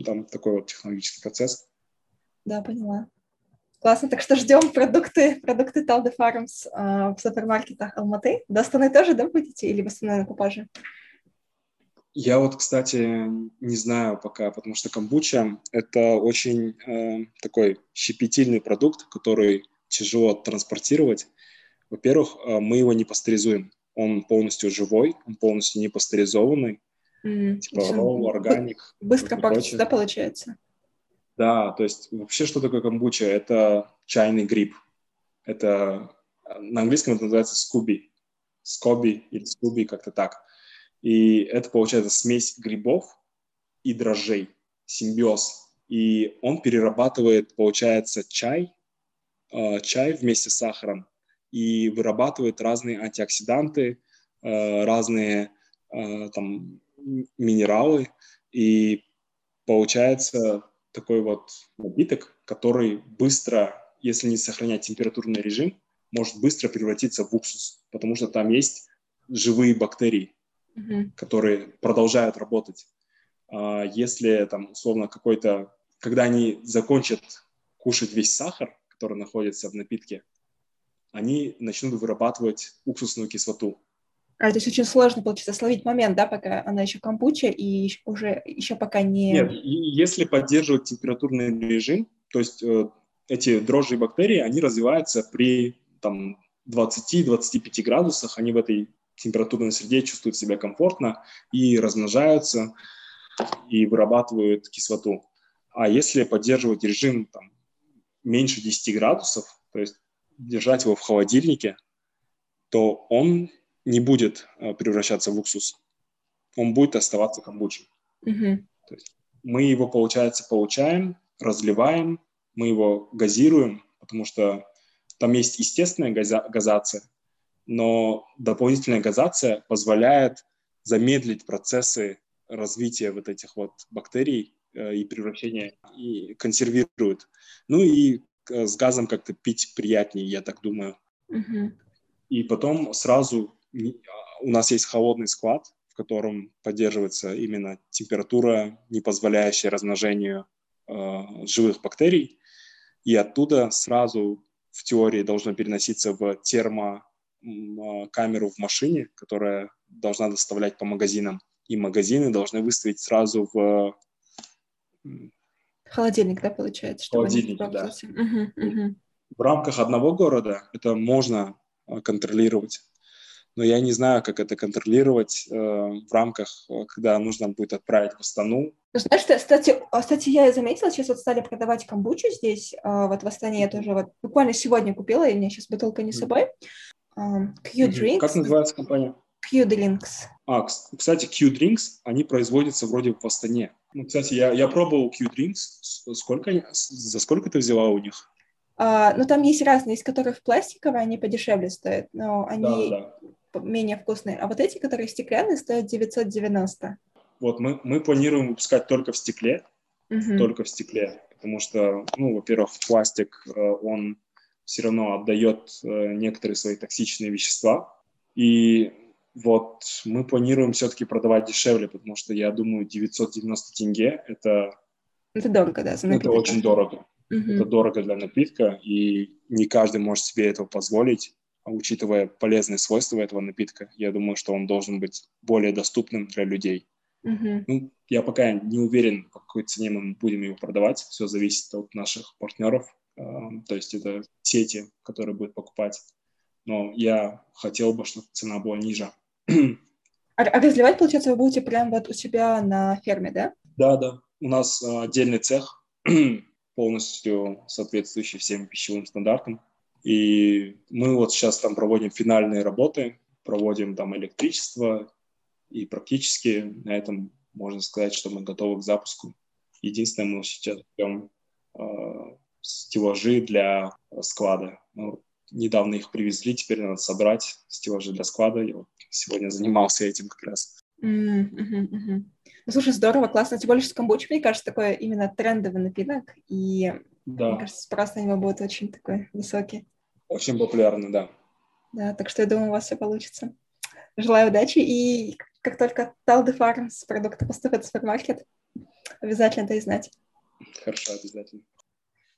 Там такой вот технологический процесс. Да, поняла. Классно, так что ждем продукты, продукты Талды Farms э, в супермаркетах Алматы. До Астаны тоже, да, будете? Или в Астаны на Купаже? Я вот, кстати, не знаю пока, потому что камбуча – это очень э, такой щепетильный продукт, который тяжело транспортировать. Во-первых, э, мы его не пастеризуем. Он полностью живой, он полностью не пастеризованный. Mm, типа raw, органик. Быстро портится, да, получается? Да, то есть вообще что такое камбуча? Это чайный гриб. Это на английском это называется скуби. Скоби или скуби, как-то так. И это получается смесь грибов и дрожжей, симбиоз. И он перерабатывает, получается, чай, э, чай вместе с сахаром и вырабатывает разные антиоксиданты, э, разные э, там минералы, и получается такой вот напиток, который быстро, если не сохранять температурный режим, может быстро превратиться в уксус, потому что там есть живые бактерии, mm-hmm. которые продолжают работать. А если там условно какой-то, когда они закончат кушать весь сахар, который находится в напитке, они начнут вырабатывать уксусную кислоту. А, то есть очень сложно, получится, словить момент, да, пока она еще камбуча и уже еще пока не... Нет, если поддерживать температурный режим, то есть э, эти дрожжи и бактерии, они развиваются при там, 20-25 градусах, они в этой температурной среде чувствуют себя комфортно и размножаются, и вырабатывают кислоту. А если поддерживать режим там, меньше 10 градусов, то есть держать его в холодильнике, то он не будет э, превращаться в уксус. Он будет оставаться камбучей. Mm-hmm. То есть мы его, получается, получаем, разливаем, мы его газируем, потому что там есть естественная газа- газация, но дополнительная газация позволяет замедлить процессы развития вот этих вот бактерий э, и превращения, и консервирует. Ну и с газом как-то пить приятнее, я так думаю. Mm-hmm. И потом сразу у нас есть холодный склад, в котором поддерживается именно температура, не позволяющая размножению э, живых бактерий. И оттуда сразу в теории должно переноситься в термокамеру в машине, которая должна доставлять по магазинам. И магазины должны выставить сразу в... Холодильник, да, получается? Холодильник, да. Угу, угу. В рамках одного города это можно э, контролировать но я не знаю, как это контролировать э, в рамках, э, когда нужно будет отправить в Астану. Ну, знаешь, кстати, а, кстати, я заметила, сейчас вот стали продавать камбучу здесь, э, вот в Астане я тоже вот буквально сегодня купила, и у меня сейчас бутылка не с собой. Э, Q-Drinks. Как называется компания? Q-Drinks. А, кстати, Q-Drinks, они производятся вроде в Астане. Ну, кстати, я, я пробовал Q-Drinks. Сколько, за сколько ты взяла у них? Uh, ну, там есть разные, из которых пластиковые, они подешевле стоят, но они да, да менее вкусные. А вот эти, которые стеклянные, стоят 990. Вот мы, мы планируем выпускать только в стекле, угу. только в стекле, потому что, ну, во-первых, пластик, э, он все равно отдает э, некоторые свои токсичные вещества, и вот мы планируем все-таки продавать дешевле, потому что я думаю, 990 тенге это... Это дорого, да, за напиток. Это очень дорого. Угу. Это дорого для напитка, и не каждый может себе этого позволить учитывая полезные свойства этого напитка, я думаю, что он должен быть более доступным для людей. Mm-hmm. Ну, я пока не уверен, по какой цене мы будем его продавать. Все зависит от наших партнеров. Э, то есть это сети, которые будут покупать. Но я хотел бы, чтобы цена была ниже. А, а разливать, получается, вы будете прямо вот у себя на ферме, да? Да, да. У нас э, отдельный цех, полностью соответствующий всем пищевым стандартам. И мы вот сейчас там проводим финальные работы, проводим там электричество, и практически на этом можно сказать, что мы готовы к запуску. Единственное, мы сейчас ждем э, стеллажи для склада. Ну, недавно их привезли, теперь надо собрать стеллажи для склада. Я вот сегодня занимался этим как раз. Mm-hmm, mm-hmm. Ну, слушай, здорово, классно. Тем более, что камбуча, мне кажется, такой именно трендовый напиток, и да. мне кажется, спрос на него будет очень такой высокий. Очень популярны, да. Да, так что я думаю, у вас все получится. Желаю удачи, и как только Талды Фармс продукты поступят в супермаркет, обязательно дай знать. Хорошо, обязательно.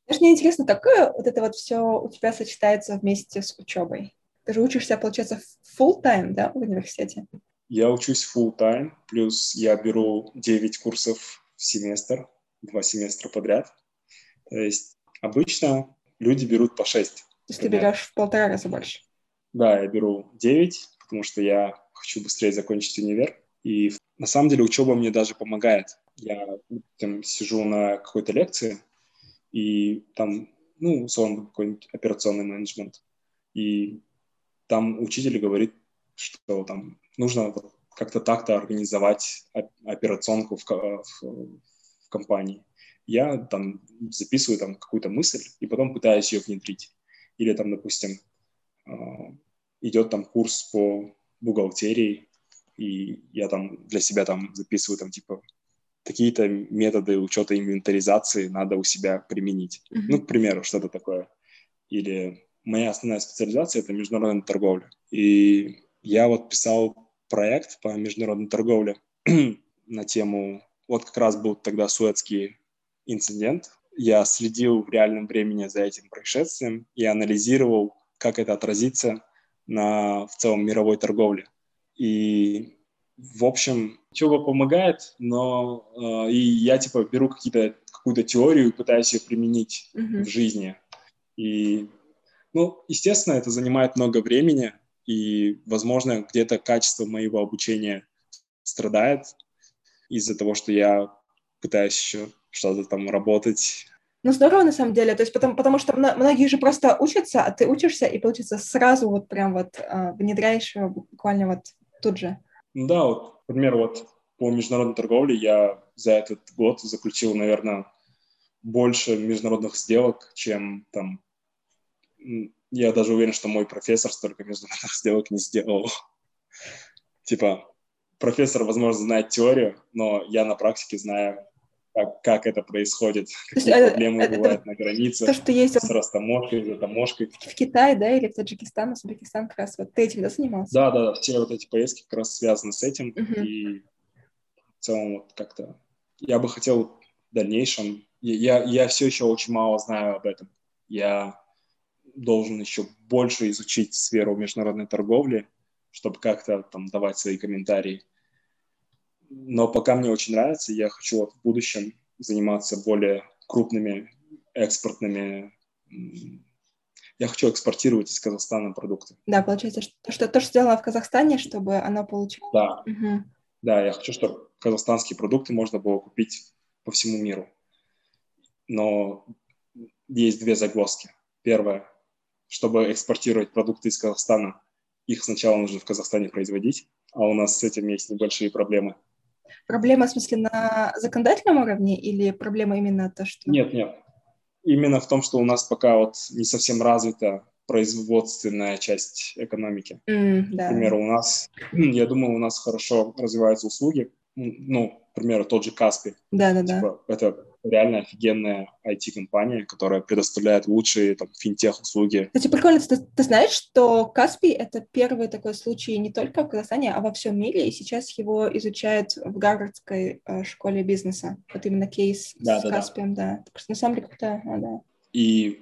Знаешь, мне интересно, какое вот это вот все у тебя сочетается вместе с учебой? Ты же учишься, получается, full time, да, в университете? Я учусь full time, плюс я беру 9 курсов в семестр, два семестра подряд. То есть обычно люди берут по 6 то есть ты берешь в полтора раза больше? Да, я беру 9, потому что я хочу быстрее закончить универ. И на самом деле учеба мне даже помогает. Я там, сижу на какой-то лекции, и там, ну, условно, какой-нибудь операционный менеджмент. И там учитель говорит, что там нужно как-то так-то организовать операционку в, в, в компании. Я там записываю там какую-то мысль и потом пытаюсь ее внедрить или там, допустим, а, идет там курс по бухгалтерии, и я там для себя там записываю там типа какие-то методы учета инвентаризации надо у себя применить. Mm-hmm. Ну, к примеру, что-то такое. Или моя основная специализация — это международная торговля. И я вот писал проект по международной торговле на тему... Вот как раз был тогда суэцкий инцидент, я следил в реальном времени за этим происшествием и анализировал, как это отразится на в целом мировой торговле. И, в общем, чего помогает, но э, и я, типа, беру какие-то, какую-то теорию и пытаюсь ее применить mm-hmm. в жизни. И, ну, естественно, это занимает много времени, и, возможно, где-то качество моего обучения страдает из-за того, что я пытаюсь еще что-то там работать. Ну, здорово, на самом деле, то есть потому, потому что многие же просто учатся, а ты учишься, и, получится, сразу вот прям вот э, внедряешь буквально вот тут же. Да, вот, например, вот по международной торговле я за этот год заключил, наверное, больше международных сделок, чем там я даже уверен, что мой профессор столько международных сделок не сделал. Типа, профессор, возможно, знает теорию, но я на практике знаю, как, как это происходит, какие это, проблемы это, бывают это, на границе то, что есть с растаможкой, затаможкой. В Китае, да, или в Таджикистан, Узбекистан как раз вот ты этим, да, занимался? Да, да, да, все вот эти поездки как раз связаны с этим, uh-huh. и в целом вот как-то я бы хотел в дальнейшем, я, я все еще очень мало знаю об этом, я должен еще больше изучить сферу международной торговли, чтобы как-то там давать свои комментарии. Но пока мне очень нравится, я хочу вот в будущем заниматься более крупными экспортными я хочу экспортировать из Казахстана продукты. Да, получается, что, что то, что сделано в Казахстане, чтобы оно получилось. Да. Угу. Да, я хочу, чтобы казахстанские продукты можно было купить по всему миру. Но есть две загвоздки. Первое, чтобы экспортировать продукты из Казахстана, их сначала нужно в Казахстане производить, а у нас с этим есть небольшие проблемы. Проблема, в смысле, на законодательном уровне или проблема именно то, что... Нет, нет. Именно в том, что у нас пока вот не совсем развита производственная часть экономики. Mm, да. К примеру, у нас, я думаю, у нас хорошо развиваются услуги. Ну, к примеру, тот же Каспи. Да-да-да. Типа, это реально офигенная IT-компания, которая предоставляет лучшие там, финтех-услуги. Кстати, прикольно, ты, ты знаешь, что Каспий — это первый такой случай не только в Казахстане, а во всем мире, и сейчас его изучают в Гарвардской э, школе бизнеса. Вот именно кейс да, с да, Каспием, да. да. Так что на самом деле круто, а, да. И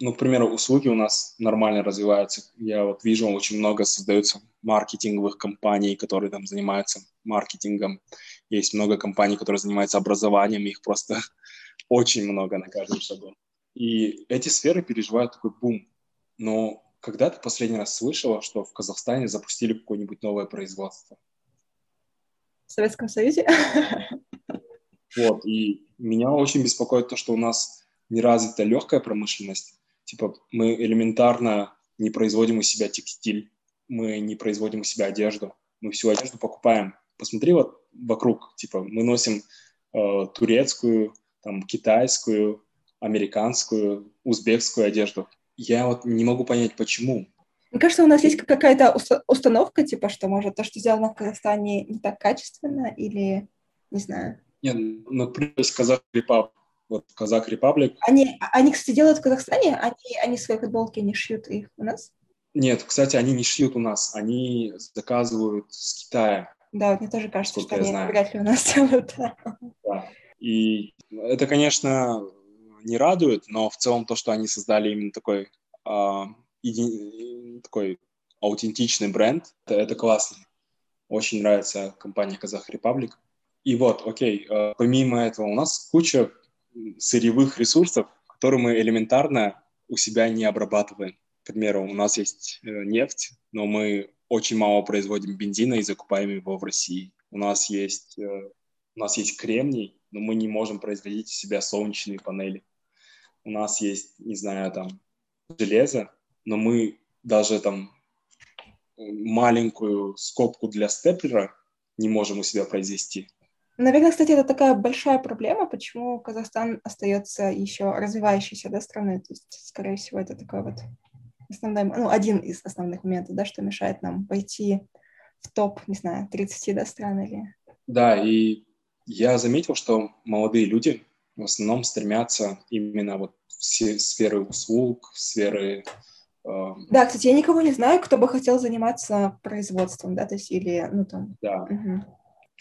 ну, к примеру, услуги у нас нормально развиваются. Я вот вижу, очень много создаются маркетинговых компаний, которые там занимаются маркетингом. Есть много компаний, которые занимаются образованием, их просто очень много на каждом шагу. И эти сферы переживают такой бум. Но когда ты последний раз слышала, что в Казахстане запустили какое-нибудь новое производство? В Советском Союзе? Вот, и меня очень беспокоит то, что у нас не развита легкая промышленность, Типа мы элементарно не производим у себя текстиль, мы не производим у себя одежду, мы всю одежду покупаем. Посмотри вот вокруг, типа мы носим э, турецкую, там китайскую, американскую, узбекскую одежду. Я вот не могу понять, почему. Мне кажется, у нас есть какая-то установка, типа, что, может, то, что сделано в Казахстане, не так качественно, или не знаю. Нет, например, Казах Репаб вот Казак Репаблик. Они, они, кстати, делают в Казахстане? Они, они свои футболки не шьют их у нас? Нет, кстати, они не шьют у нас, они заказывают с Китая. Да, вот мне тоже кажется, что они вряд ли у нас делают. Да. И это, конечно, не радует, но в целом то, что они создали именно такой, э, еди... такой аутентичный бренд, это, это классно. Очень нравится компания Казах Репаблик. И вот, окей, э, помимо этого у нас куча сырьевых ресурсов, которые мы элементарно у себя не обрабатываем. К примеру, у нас есть э, нефть, но мы очень мало производим бензина и закупаем его в России. У нас есть, э, у нас есть кремний, но мы не можем производить у себя солнечные панели. У нас есть, не знаю, там, железо, но мы даже там маленькую скобку для степлера не можем у себя произвести. Наверное, кстати, это такая большая проблема, почему Казахстан остается еще развивающейся да, страной. То есть, скорее всего, это такой вот основной, ну, один из основных моментов, да, что мешает нам пойти в топ, не знаю, 30 да, стран или... Да, и я заметил, что молодые люди в основном стремятся именно вот в сферы услуг, в сферы э, да, кстати, я никого не знаю, кто бы хотел заниматься производством, да, то есть или, ну, там... Да. Угу.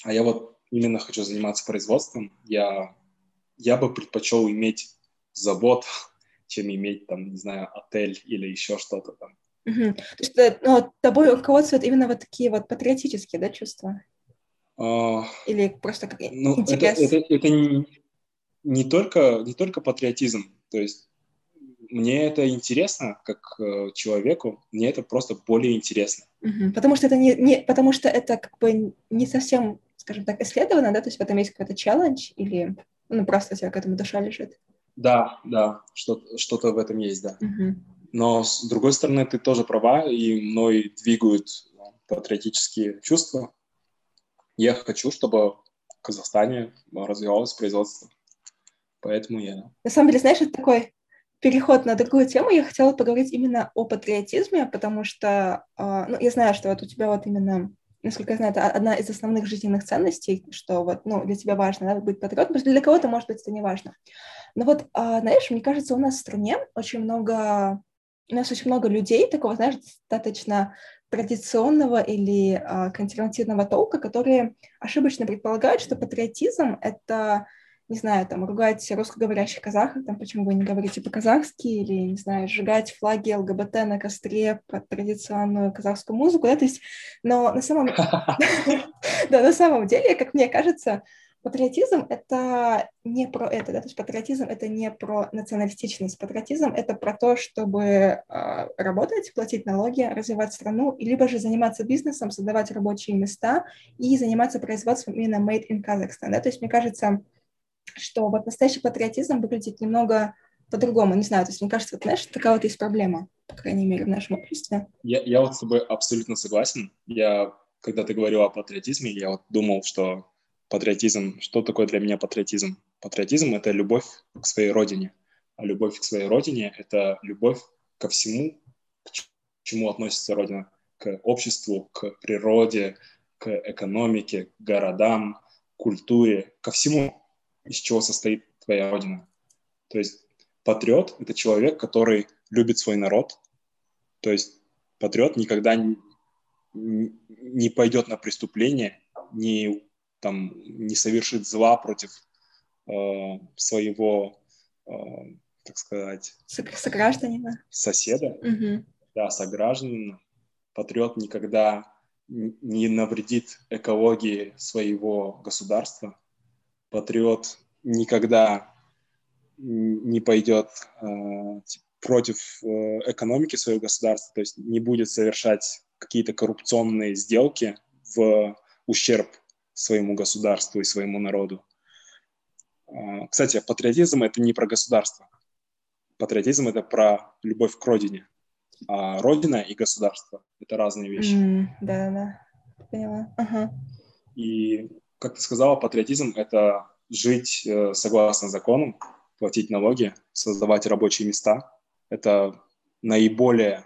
А я вот именно хочу заниматься производством, я, я бы предпочел иметь завод, чем иметь там, не знаю, отель или еще что-то там. Угу. То есть э, ну, тобой руководствуют именно вот такие вот патриотические, да, чувства? А, Или просто как ну, интерес? Это, это, это не, не, только, не только патриотизм. То есть мне это интересно как э, человеку, мне это просто более интересно. Угу. Потому что это не, не, потому что это как бы не совсем, скажем так, исследовано, да, то есть в этом есть какой-то челлендж или ну просто тебя к этому душа лежит. Да, да, что-то, что-то в этом есть, да. Угу. Но с другой стороны, ты тоже права, и мной двигают ну, патриотические чувства. Я хочу, чтобы в Казахстане развивалось производство. Поэтому я... На самом деле, знаешь, это такой переход на другую тему, я хотела поговорить именно о патриотизме, потому что, э, ну, я знаю, что вот у тебя вот именно, насколько я знаю, это одна из основных жизненных ценностей, что вот, ну, для тебя важно, да, быть патриотом, для кого-то, может быть, это не важно. Но вот, э, знаешь, мне кажется, у нас в стране очень много, у нас очень много людей такого, знаешь, достаточно традиционного или э, консервативного толка, которые ошибочно предполагают, что патриотизм — это не знаю, там, ругать русскоговорящих казахов, там, почему вы не говорите по-казахски, или, не знаю, сжигать флаги ЛГБТ на костре под традиционную казахскую музыку, да, то есть, но на самом... Да, на самом деле, как мне кажется, патриотизм — это не про это, да, то есть патриотизм — это не про националистичность, патриотизм — это про то, чтобы э, работать, платить налоги, развивать страну, и либо же заниматься бизнесом, создавать рабочие места и заниматься производством именно made in Kazakhstan, да, то есть мне кажется, что вот настоящий патриотизм выглядит немного по-другому. Не знаю, то есть мне кажется, вот, знаешь, такая вот есть проблема, по крайней мере, в нашем обществе. Я, я вот с тобой абсолютно согласен. Я, когда ты говорил о патриотизме, я вот думал, что патриотизм, что такое для меня патриотизм? Патриотизм — это любовь к своей родине. А любовь к своей родине — это любовь ко всему, к чему относится родина. К обществу, к природе, к экономике, к городам, культуре, ко всему из чего состоит твоя родина. То есть патриот — это человек, который любит свой народ. То есть патриот никогда не пойдет на преступление, не, там, не совершит зла против э, своего, э, так сказать... Согражданина. Соседа. Угу. Да, согражданина. Патриот никогда не навредит экологии своего государства патриот никогда не пойдет э, против э, экономики своего государства, то есть не будет совершать какие-то коррупционные сделки в ущерб своему государству и своему народу. Э, кстати, патриотизм — это не про государство. Патриотизм — это про любовь к родине. А родина и государство — это разные вещи. Да-да-да, mm, поняла. Ага. И как ты сказала, патриотизм — это жить э, согласно законам, платить налоги, создавать рабочие места. Это наиболее,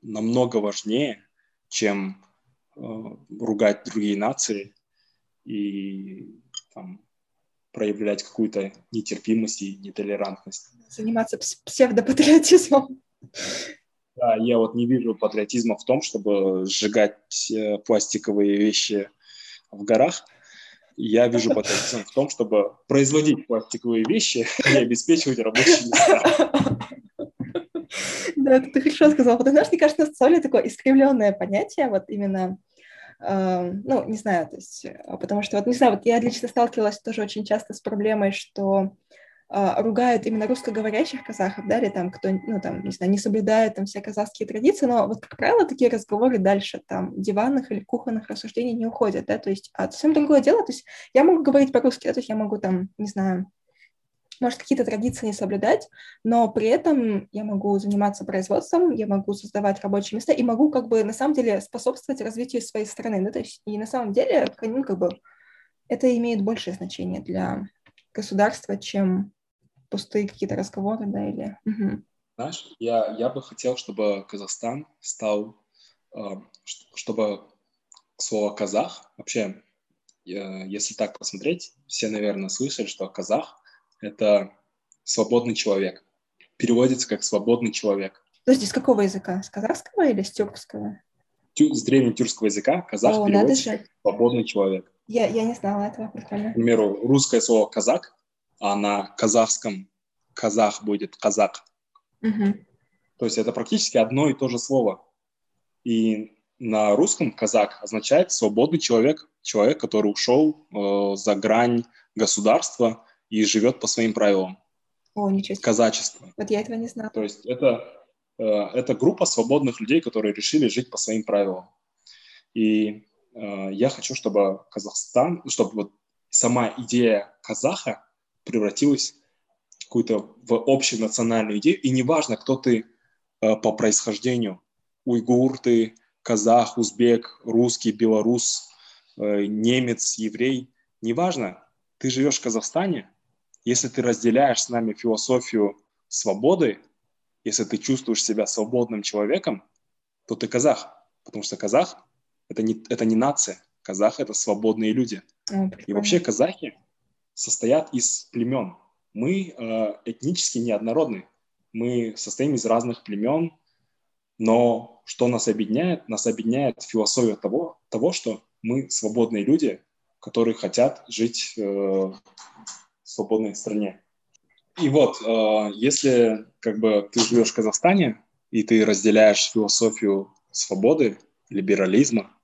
намного важнее, чем э, ругать другие нации и там, проявлять какую-то нетерпимость и нетолерантность. Заниматься псевдопатриотизмом. Да, я вот не вижу патриотизма в том, чтобы сжигать э, пластиковые вещи в горах. Я вижу патриотизм в том, чтобы производить пластиковые вещи и обеспечивать рабочие места. Да, ты хорошо сказал. Потому что, мне кажется, на соли такое искривленное понятие, вот именно ну, не знаю, то есть, потому что, вот, не знаю, вот я лично сталкивалась тоже очень часто с проблемой, что а, ругают именно русскоговорящих казахов, да, или там кто, ну, там, не знаю, не соблюдает там все казахские традиции, но вот, как правило, такие разговоры дальше там диванных или кухонных рассуждений не уходят, да, то есть, а совсем другое дело, то есть я могу говорить по-русски, да, то есть я могу там, не знаю, может, какие-то традиции не соблюдать, но при этом я могу заниматься производством, я могу создавать рабочие места и могу как бы на самом деле способствовать развитию своей страны, да, то есть и на самом деле, ну, как бы это имеет большее значение для государства, чем пустые какие-то разговоры, да, или... Угу. Знаешь, я, я бы хотел, чтобы Казахстан стал, э, чтобы слово «казах» вообще, э, если так посмотреть, все, наверное, слышали, что казах — это свободный человек. Переводится как «свободный человек». Подожди, с какого языка? С казахского или с тюркского? Тю, с древнетюркского языка казах О, переводится как «свободный человек». Я, я не знала этого, прикольно. К примеру, русское слово «казак» а на казахском казах будет казак. Угу. То есть это практически одно и то же слово. И на русском казак означает свободный человек, человек, который ушел э, за грань государства и живет по своим правилам. О, ничего себе. Казачество. Вот я этого не знала. То есть это, э, это группа свободных людей, которые решили жить по своим правилам. И э, я хочу, чтобы Казахстан, чтобы вот сама идея казаха превратилась в какую-то в общую национальную идею. И неважно, кто ты э, по происхождению, уйгур ты, казах, узбек, русский, белорус, э, немец, еврей, неважно, ты живешь в Казахстане, если ты разделяешь с нами философию свободы, если ты чувствуешь себя свободным человеком, то ты казах, потому что казах это не, это не нация, казах это свободные люди. О, И вообще казахи состоят из племен. Мы э, этнически неоднородны. Мы состоим из разных племен, но что нас объединяет? Нас объединяет философия того, того что мы свободные люди, которые хотят жить э, свободной стране. И вот, э, если как бы ты живешь в Казахстане, и ты разделяешь философию свободы, либерализма,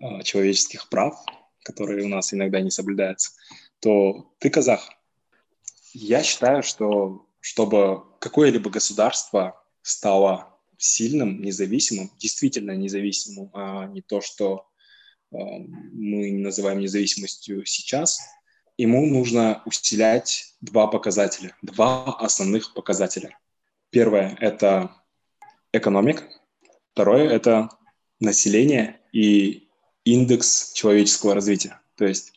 э, человеческих прав, которые у нас иногда не соблюдаются, то ты казах. Я считаю, что чтобы какое-либо государство стало сильным, независимым, действительно независимым, а не то, что э, мы называем независимостью сейчас, ему нужно усилять два показателя, два основных показателя. Первое – это экономика, второе – это население и индекс человеческого развития. То есть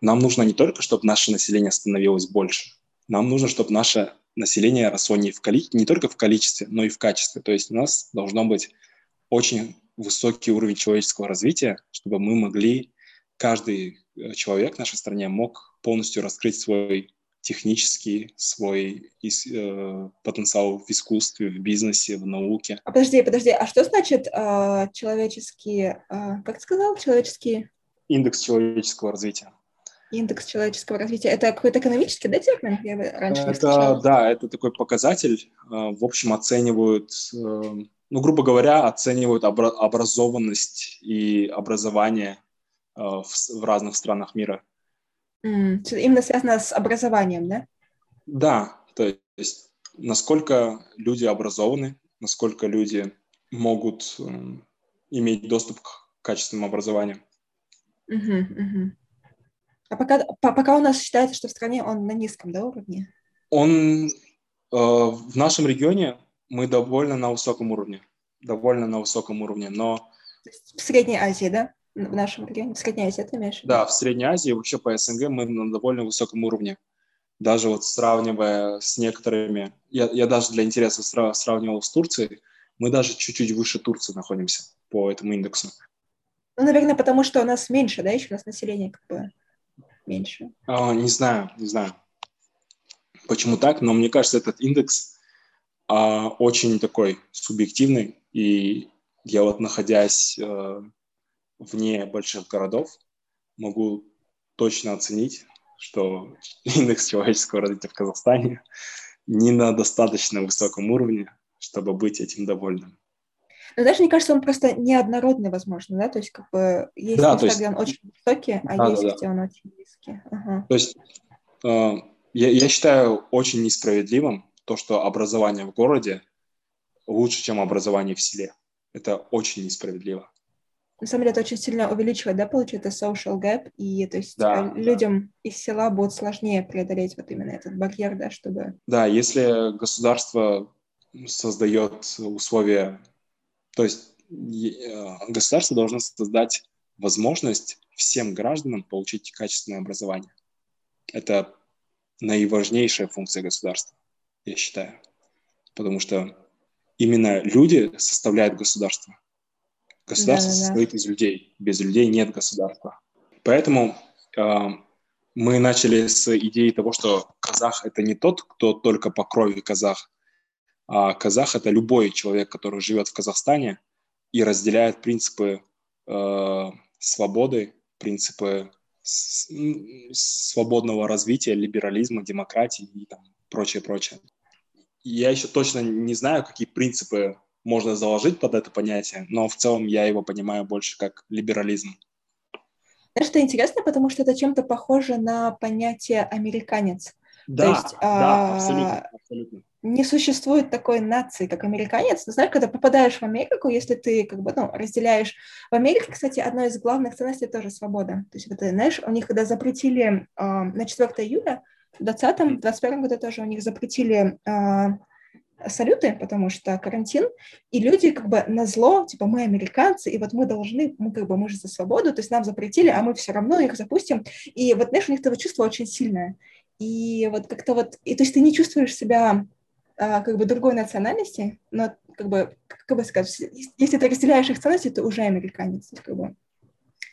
нам нужно не только, чтобы наше население становилось больше, нам нужно, чтобы наше население росло не, в коли... не только в количестве, но и в качестве. То есть у нас должно быть очень высокий уровень человеческого развития, чтобы мы могли, каждый э, человек в нашей стране мог полностью раскрыть свой технический, свой э, потенциал в искусстве, в бизнесе, в науке. А подожди, подожди, а что значит э, человеческие, э, как ты сказал, человеческие? Индекс человеческого развития. Индекс человеческого развития. Это какой-то экономический, да, термин? Я раньше это, не слышала. Да, это такой показатель. Э, в общем, оценивают, э, ну, грубо говоря, оценивают образованность и образование в, в разных странах мира. Mm, именно связано с образованием, да? Да, то есть насколько люди образованы, насколько люди могут иметь доступ к качественному образованию. Uh-huh, uh-huh. А пока, по, пока у нас считается, что в стране он на низком да, уровне? Он э, в нашем регионе мы довольно на высоком уровне. Довольно на высоком уровне, но... В Средней Азии, да? В нашем регионе? В Средней Азии ты имеешь? Да, в Средней Азии, вообще по СНГ мы на довольно высоком уровне. Даже вот сравнивая с некоторыми... Я, я даже для интереса сравнивал с Турцией. Мы даже чуть-чуть выше Турции находимся по этому индексу. Ну, наверное, потому что у нас меньше, да, еще у нас население как бы меньше? А, не знаю, не знаю, почему так, но мне кажется, этот индекс а, очень такой субъективный, и я вот находясь а, вне больших городов, могу точно оценить, что индекс человеческого развития в Казахстане не на достаточно высоком уровне, чтобы быть этим довольным. Но даже, мне кажется, он просто неоднородный, возможно, да? То есть, как бы, есть да, места, есть... где он очень высокий, а да, есть, да, где он очень низкий. Ага. То есть, э, я, я считаю очень несправедливым то, что образование в городе лучше, чем образование в селе. Это очень несправедливо. На самом деле, это очень сильно увеличивает, да, получается, social gap, и то есть да, э, людям да. из села будет сложнее преодолеть вот именно этот барьер, да, чтобы... Да, если государство создает условия то есть э, государство должно создать возможность всем гражданам получить качественное образование. Это наиважнейшая функция государства, я считаю. Потому что именно люди составляют государство. Государство да, состоит да. из людей. Без людей нет государства. Поэтому э, мы начали с идеи того, что казах это не тот, кто только по крови казах, а казах – это любой человек, который живет в Казахстане и разделяет принципы э, свободы, принципы с, свободного развития, либерализма, демократии и там прочее, прочее. я еще точно не знаю, какие принципы можно заложить под это понятие, но в целом я его понимаю больше как либерализм. Знаешь, это интересно, потому что это чем-то похоже на понятие «американец». Да, То есть, да, а, абсолютно, абсолютно. Не существует такой нации, как американец. Но знаешь, когда попадаешь в Америку, если ты как бы, ну, разделяешь... В Америке, кстати, одна из главных ценностей тоже свобода. То есть, это, знаешь, у них, когда запретили э, на 4 июля, в 2020, 2021 году тоже у них запретили э, салюты, потому что карантин, и люди как бы на зло, типа, мы американцы, и вот мы должны, мы как бы, мы же за свободу, то есть нам запретили, а мы все равно их запустим. И вот, знаешь, у них это чувство очень сильное. И вот как-то вот, и то есть ты не чувствуешь себя а, как бы другой национальности, но как бы, как бы сказать, если ты разделяешь их ценности, ты уже американец, как бы,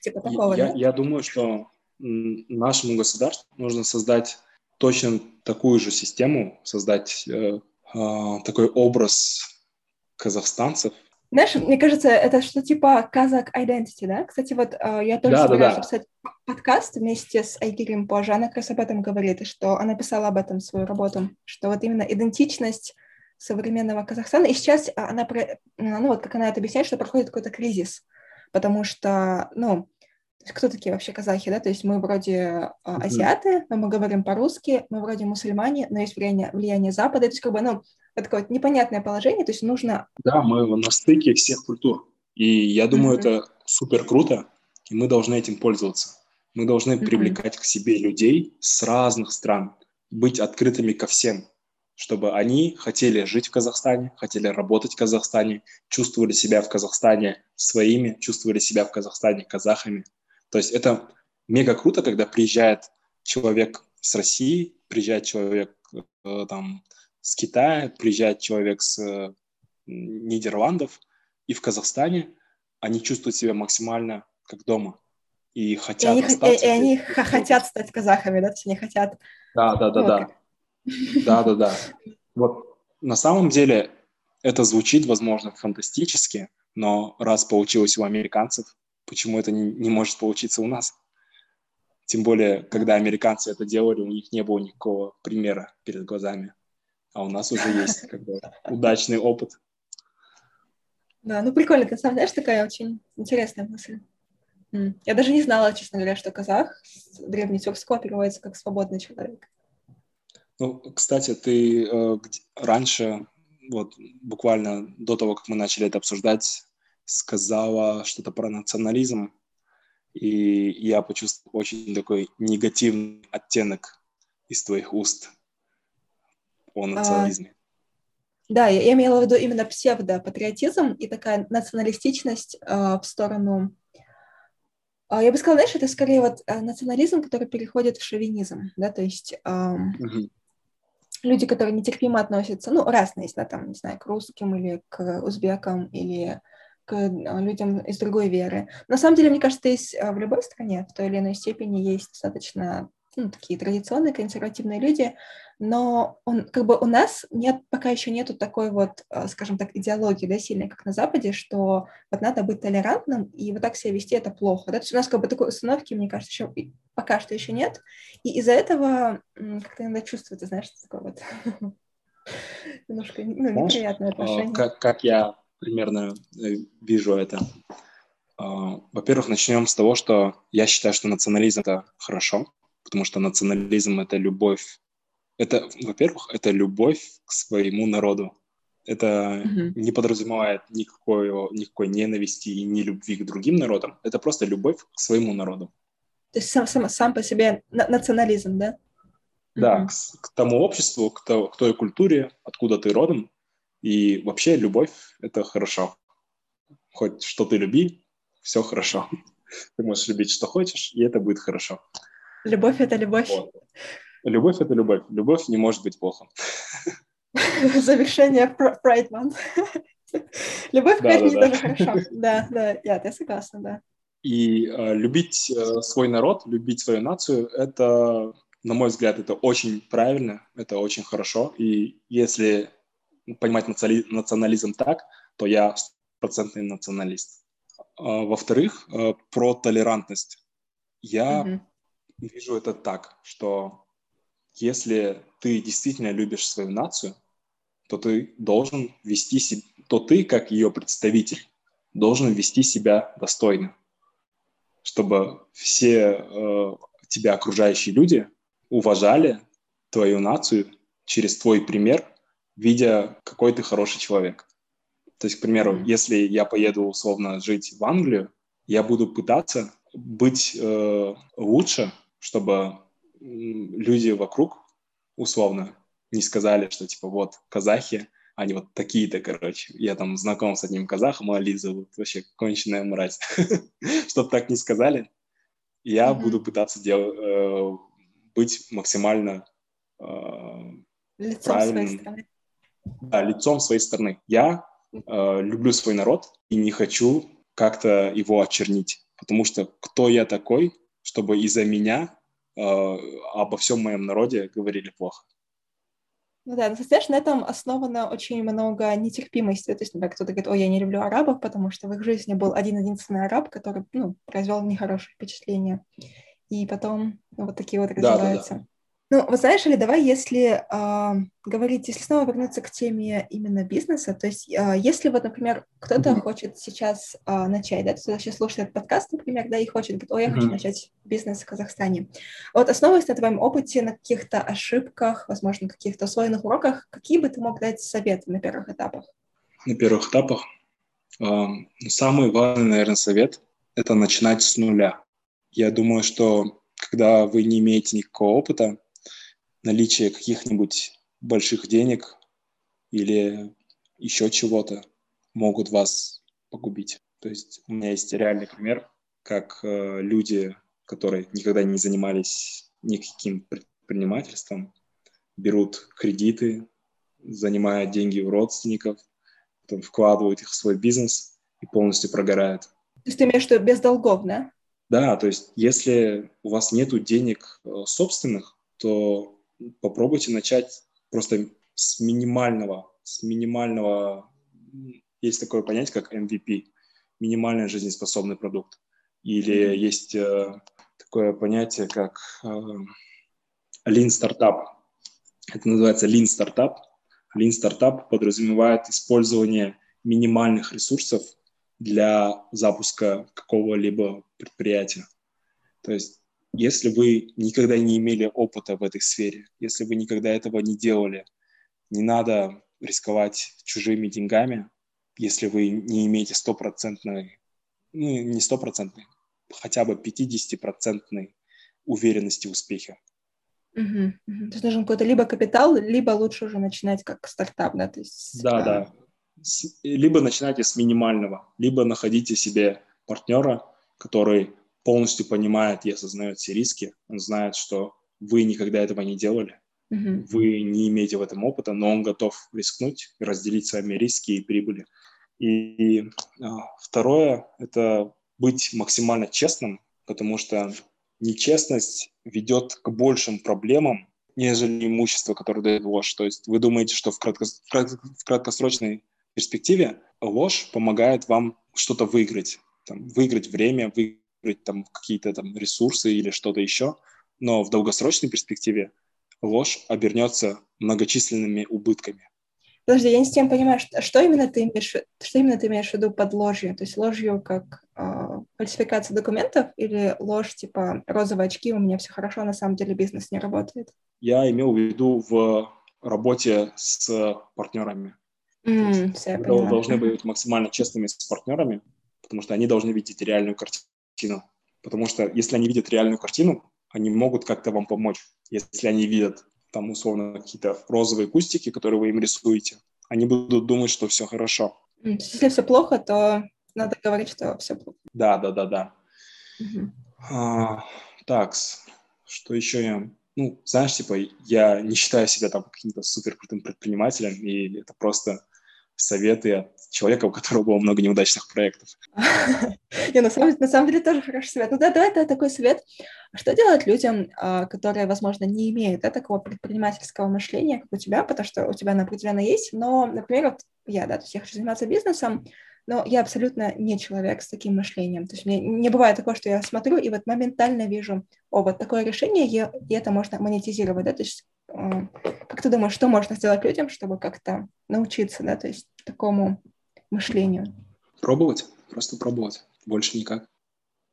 типа такого, я, да? Я думаю, что нашему государству нужно создать точно такую же систему, создать э, такой образ казахстанцев. Знаешь, мне кажется, это что типа казак identity, да? Кстати, вот э, я тоже да, собираюсь да, да. писать подкаст вместе с Айгирем позже. Она как раз об этом говорит, и что она писала об этом свою работу, что вот именно идентичность современного Казахстана, и сейчас она, ну вот как она это объясняет, что проходит какой-то кризис, потому что, ну, кто такие вообще казахи, да? То есть мы вроде э, азиаты, но мы говорим по-русски, мы вроде мусульмане, но есть влияние, влияние Запада. То есть как бы, ну, это такое непонятное положение, то есть нужно... Да, мы на стыке всех культур. И я думаю, mm-hmm. это супер круто, и мы должны этим пользоваться. Мы должны mm-hmm. привлекать к себе людей с разных стран, быть открытыми ко всем, чтобы они хотели жить в Казахстане, хотели работать в Казахстане, чувствовали себя в Казахстане своими, чувствовали себя в Казахстане казахами. То есть это мега круто, когда приезжает человек с России, приезжает человек э, там с Китая, приезжает человек с э, Нидерландов, и в Казахстане они чувствуют себя максимально как дома и хотят и они, остаться. И, и они хотят стать казахами, да, то есть они хотят. Да, да, да, вот да. Да, да, да. Вот на самом деле это звучит, возможно, фантастически, но раз получилось у американцев, почему это не, не может получиться у нас? Тем более, когда американцы это делали, у них не было никакого примера перед глазами. А у нас уже есть как бы, удачный опыт. Да, ну прикольно, ты сам знаешь, такая очень интересная мысль. Я даже не знала, честно говоря, что казах с древнетюркского переводится как «свободный человек». Ну, кстати, ты э, раньше, вот буквально до того, как мы начали это обсуждать, сказала что-то про национализм, и я почувствовал очень такой негативный оттенок из твоих уст о а, национализме. А, да, я, я имела в виду именно псевдопатриотизм и такая националистичность э, в сторону... Э, я бы сказала, знаешь, это скорее вот э, национализм, который переходит в шовинизм, да, то есть... Э, угу люди, которые нетерпимо относятся, ну, разные, да, там, не знаю, к русским или к узбекам или к а, людям из другой веры. На самом деле, мне кажется, есть а, в любой стране в той или иной степени есть достаточно ну, такие традиционные консервативные люди, но он, как бы у нас нет, пока еще нету такой вот, а, скажем так, идеологии, да, сильной, как на Западе, что вот надо быть толерантным, и вот так себя вести это плохо, да, то есть у нас как бы такой установки, мне кажется, еще пока что еще нет, и из-за этого как-то иногда чувствуется, знаешь, такое вот немножко ну, неприятное отношение. Как, как я примерно э, вижу это. А, во-первых, начнем с того, что я считаю, что национализм это хорошо, потому что национализм это любовь. Это, во-первых, это любовь к своему народу. Это mm-hmm. не подразумевает никакой, никакой ненависти и не любви к другим народам. Это просто любовь к своему народу. То есть сам, сам, сам по себе национализм, да? Да, mm-hmm. к, к тому обществу, к, то, к той культуре, откуда ты родом, и вообще любовь — это хорошо. Хоть что ты люби, все хорошо. Ты можешь любить, что хочешь, и это будет хорошо. Любовь — это любовь. Вот. Любовь — это любовь. Любовь не может быть плохо. Завершение Pride Month. Любовь, да, конечно, да, да. тоже хорошо. Да, да, я, я согласна, да. И э, любить э, свой народ, любить свою нацию, это, на мой взгляд, это очень правильно, это очень хорошо. И если понимать национализм так, то я стопроцентный националист. А, во-вторых, э, про толерантность. Я mm-hmm. вижу это так, что если ты действительно любишь свою нацию, то ты должен вести себя, то ты, как ее представитель, должен вести себя достойно, чтобы все э, тебя окружающие люди уважали твою нацию через твой пример, видя, какой ты хороший человек. То есть, к примеру, mm-hmm. если я поеду условно жить в Англию, я буду пытаться быть э, лучше, чтобы люди вокруг условно не сказали, что типа вот казахи, они вот такие-то, короче. Я там знаком с одним казахом, а Али зовут, вообще конченая мразь. Чтобы так не сказали, я буду пытаться э, быть максимально э, лицом правильным. своей страны. Да, лицом своей страны. Я э, люблю свой народ и не хочу как-то его очернить, потому что кто я такой, чтобы из-за меня э, обо всем моем народе говорили плохо. Ну да, знаешь, на этом основано очень много нетерпимости. То есть, например, кто-то говорит, ой, я не люблю арабов, потому что в их жизни был один-единственный араб, который, ну, произвел нехорошее впечатление. И потом ну, вот такие вот развиваются. Да, да, да. Ну, вы знаешь, или давай, если э, говорить, если снова вернуться к теме именно бизнеса, то есть э, если вот, например, кто-то mm-hmm. хочет сейчас э, начать, да, кто-то сейчас слушает этот подкаст, например, да, и хочет, говорит, ой, я mm-hmm. хочу начать бизнес в Казахстане. Вот основываясь на твоем опыте, на каких-то ошибках, возможно, каких-то усвоенных уроках, какие бы ты мог дать советы на первых этапах? На первых этапах э, самый важный, наверное, совет – это начинать с нуля. Я думаю, что когда вы не имеете никакого опыта, наличие каких-нибудь больших денег или еще чего-то могут вас погубить. То есть у меня есть реальный пример, как э, люди, которые никогда не занимались никаким предпринимательством, берут кредиты, занимая деньги у родственников, потом вкладывают их в свой бизнес и полностью прогорают. То есть ты имеешь в виду без долгов, да? Да, то есть если у вас нет денег э, собственных, то попробуйте начать просто с минимального, с минимального, есть такое понятие, как MVP, минимальный жизнеспособный продукт. Или mm-hmm. есть э, такое понятие, как э, Lean Startup. Это называется Lean Startup. Lean Startup подразумевает использование минимальных ресурсов для запуска какого-либо предприятия. То есть если вы никогда не имели опыта в этой сфере, если вы никогда этого не делали, не надо рисковать чужими деньгами, если вы не имеете стопроцентной, ну, не стопроцентной, хотя бы 50-процентной уверенности в успехе. Угу, угу. То есть нужен какой-то либо капитал, либо лучше уже начинать как стартап, да? То есть, да, а... да. С, либо начинайте с минимального, либо находите себе партнера, который полностью понимает и осознает все риски. Он знает, что вы никогда этого не делали, mm-hmm. вы не имеете в этом опыта, но он готов рискнуть и разделить с вами риски и прибыли. И, и а, второе – это быть максимально честным, потому что нечестность ведет к большим проблемам, нежели имущество, которое дает ложь. То есть вы думаете, что в, кратко, в краткосрочной перспективе ложь помогает вам что-то выиграть, там, выиграть время, выиграть там какие-то там ресурсы или что-то еще, но в долгосрочной перспективе ложь обернется многочисленными убытками. Подожди, я не с тем понимаю, что, что именно ты имеешь, что именно ты имеешь в виду под ложью? То есть ложью как э, фальсификация документов или ложь типа розовые очки, у меня все хорошо, а на самом деле бизнес не работает? Я имел в виду в работе с партнерами. Mm, все, должны быть максимально честными с партнерами, потому что они должны видеть реальную картину картину. Потому что если они видят реальную картину, они могут как-то вам помочь. Если они видят там условно какие-то розовые кустики, которые вы им рисуете, они будут думать, что все хорошо. Если все плохо, то надо говорить, что все плохо. Да, да, да, да. Угу. А, так, что еще я... Ну, знаешь, типа, я не считаю себя там каким-то супер крутым предпринимателем, и это просто советы от человека, у которого было много неудачных проектов. Не, на самом, на самом деле тоже хороший совет. Ну да, да, это такой совет. Что делать людям, а, которые, возможно, не имеют да, такого предпринимательского мышления, как у тебя, потому что у тебя оно определенно есть, но, например, вот я, да, то есть я хочу заниматься бизнесом, но я абсолютно не человек с таким мышлением. То есть мне не бывает такого, что я смотрю и вот моментально вижу, о, вот такое решение, и это можно монетизировать, да, то есть э, как ты думаешь, что можно сделать людям, чтобы как-то научиться, да, то есть такому мышлению? Пробовать, просто пробовать, больше никак.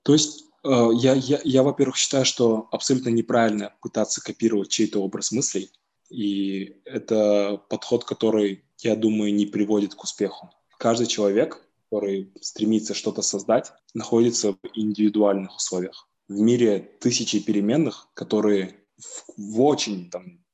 То есть э, я, я, я, во-первых, считаю, что абсолютно неправильно пытаться копировать чей-то образ мыслей, и это подход, который, я думаю, не приводит к успеху. Каждый человек, который стремится что-то создать, находится в индивидуальных условиях. В мире тысячи переменных, которые в, в очень там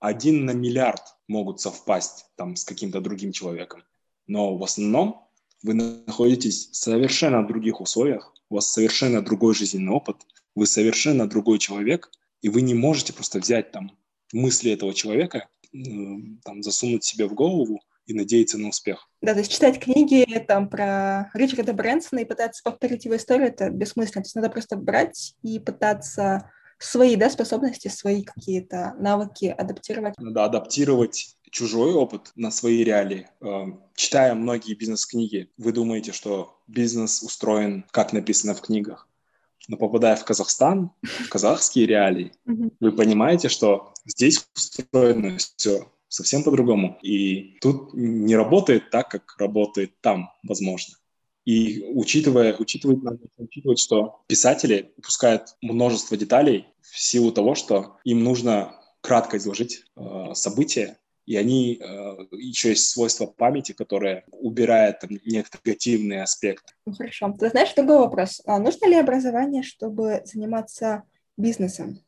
один на миллиард могут совпасть там с каким-то другим человеком. Но в основном вы находитесь в совершенно других условиях, у вас совершенно другой жизненный опыт, вы совершенно другой человек, и вы не можете просто взять там мысли этого человека, там, засунуть себе в голову и надеяться на успех. Да, то есть читать книги там про Ричарда Брэнсона и пытаться повторить его историю, это бессмысленно. То есть надо просто брать и пытаться свои да, способности, свои какие-то навыки адаптировать. Надо адаптировать чужой опыт на свои реалии. Э, читая многие бизнес-книги, вы думаете, что бизнес устроен, как написано в книгах. Но попадая в Казахстан, в казахские реалии, вы понимаете, что здесь устроено все совсем по-другому. И тут не работает так, как работает там, возможно. И учитывая, учитывать, надо учитывать, что писатели упускают множество деталей в силу того, что им нужно кратко изложить э, события, и они э, еще есть свойство памяти, которое убирает там, негативные аспекты. Ну, хорошо. Ты знаешь, другой вопрос. А нужно ли образование, чтобы заниматься бизнесом?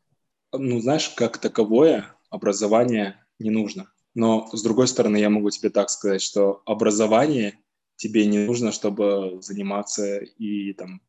Ну, знаешь, как таковое образование не нужно. Но, с другой стороны, я могу тебе так сказать, что образование тебе не нужно, чтобы заниматься и там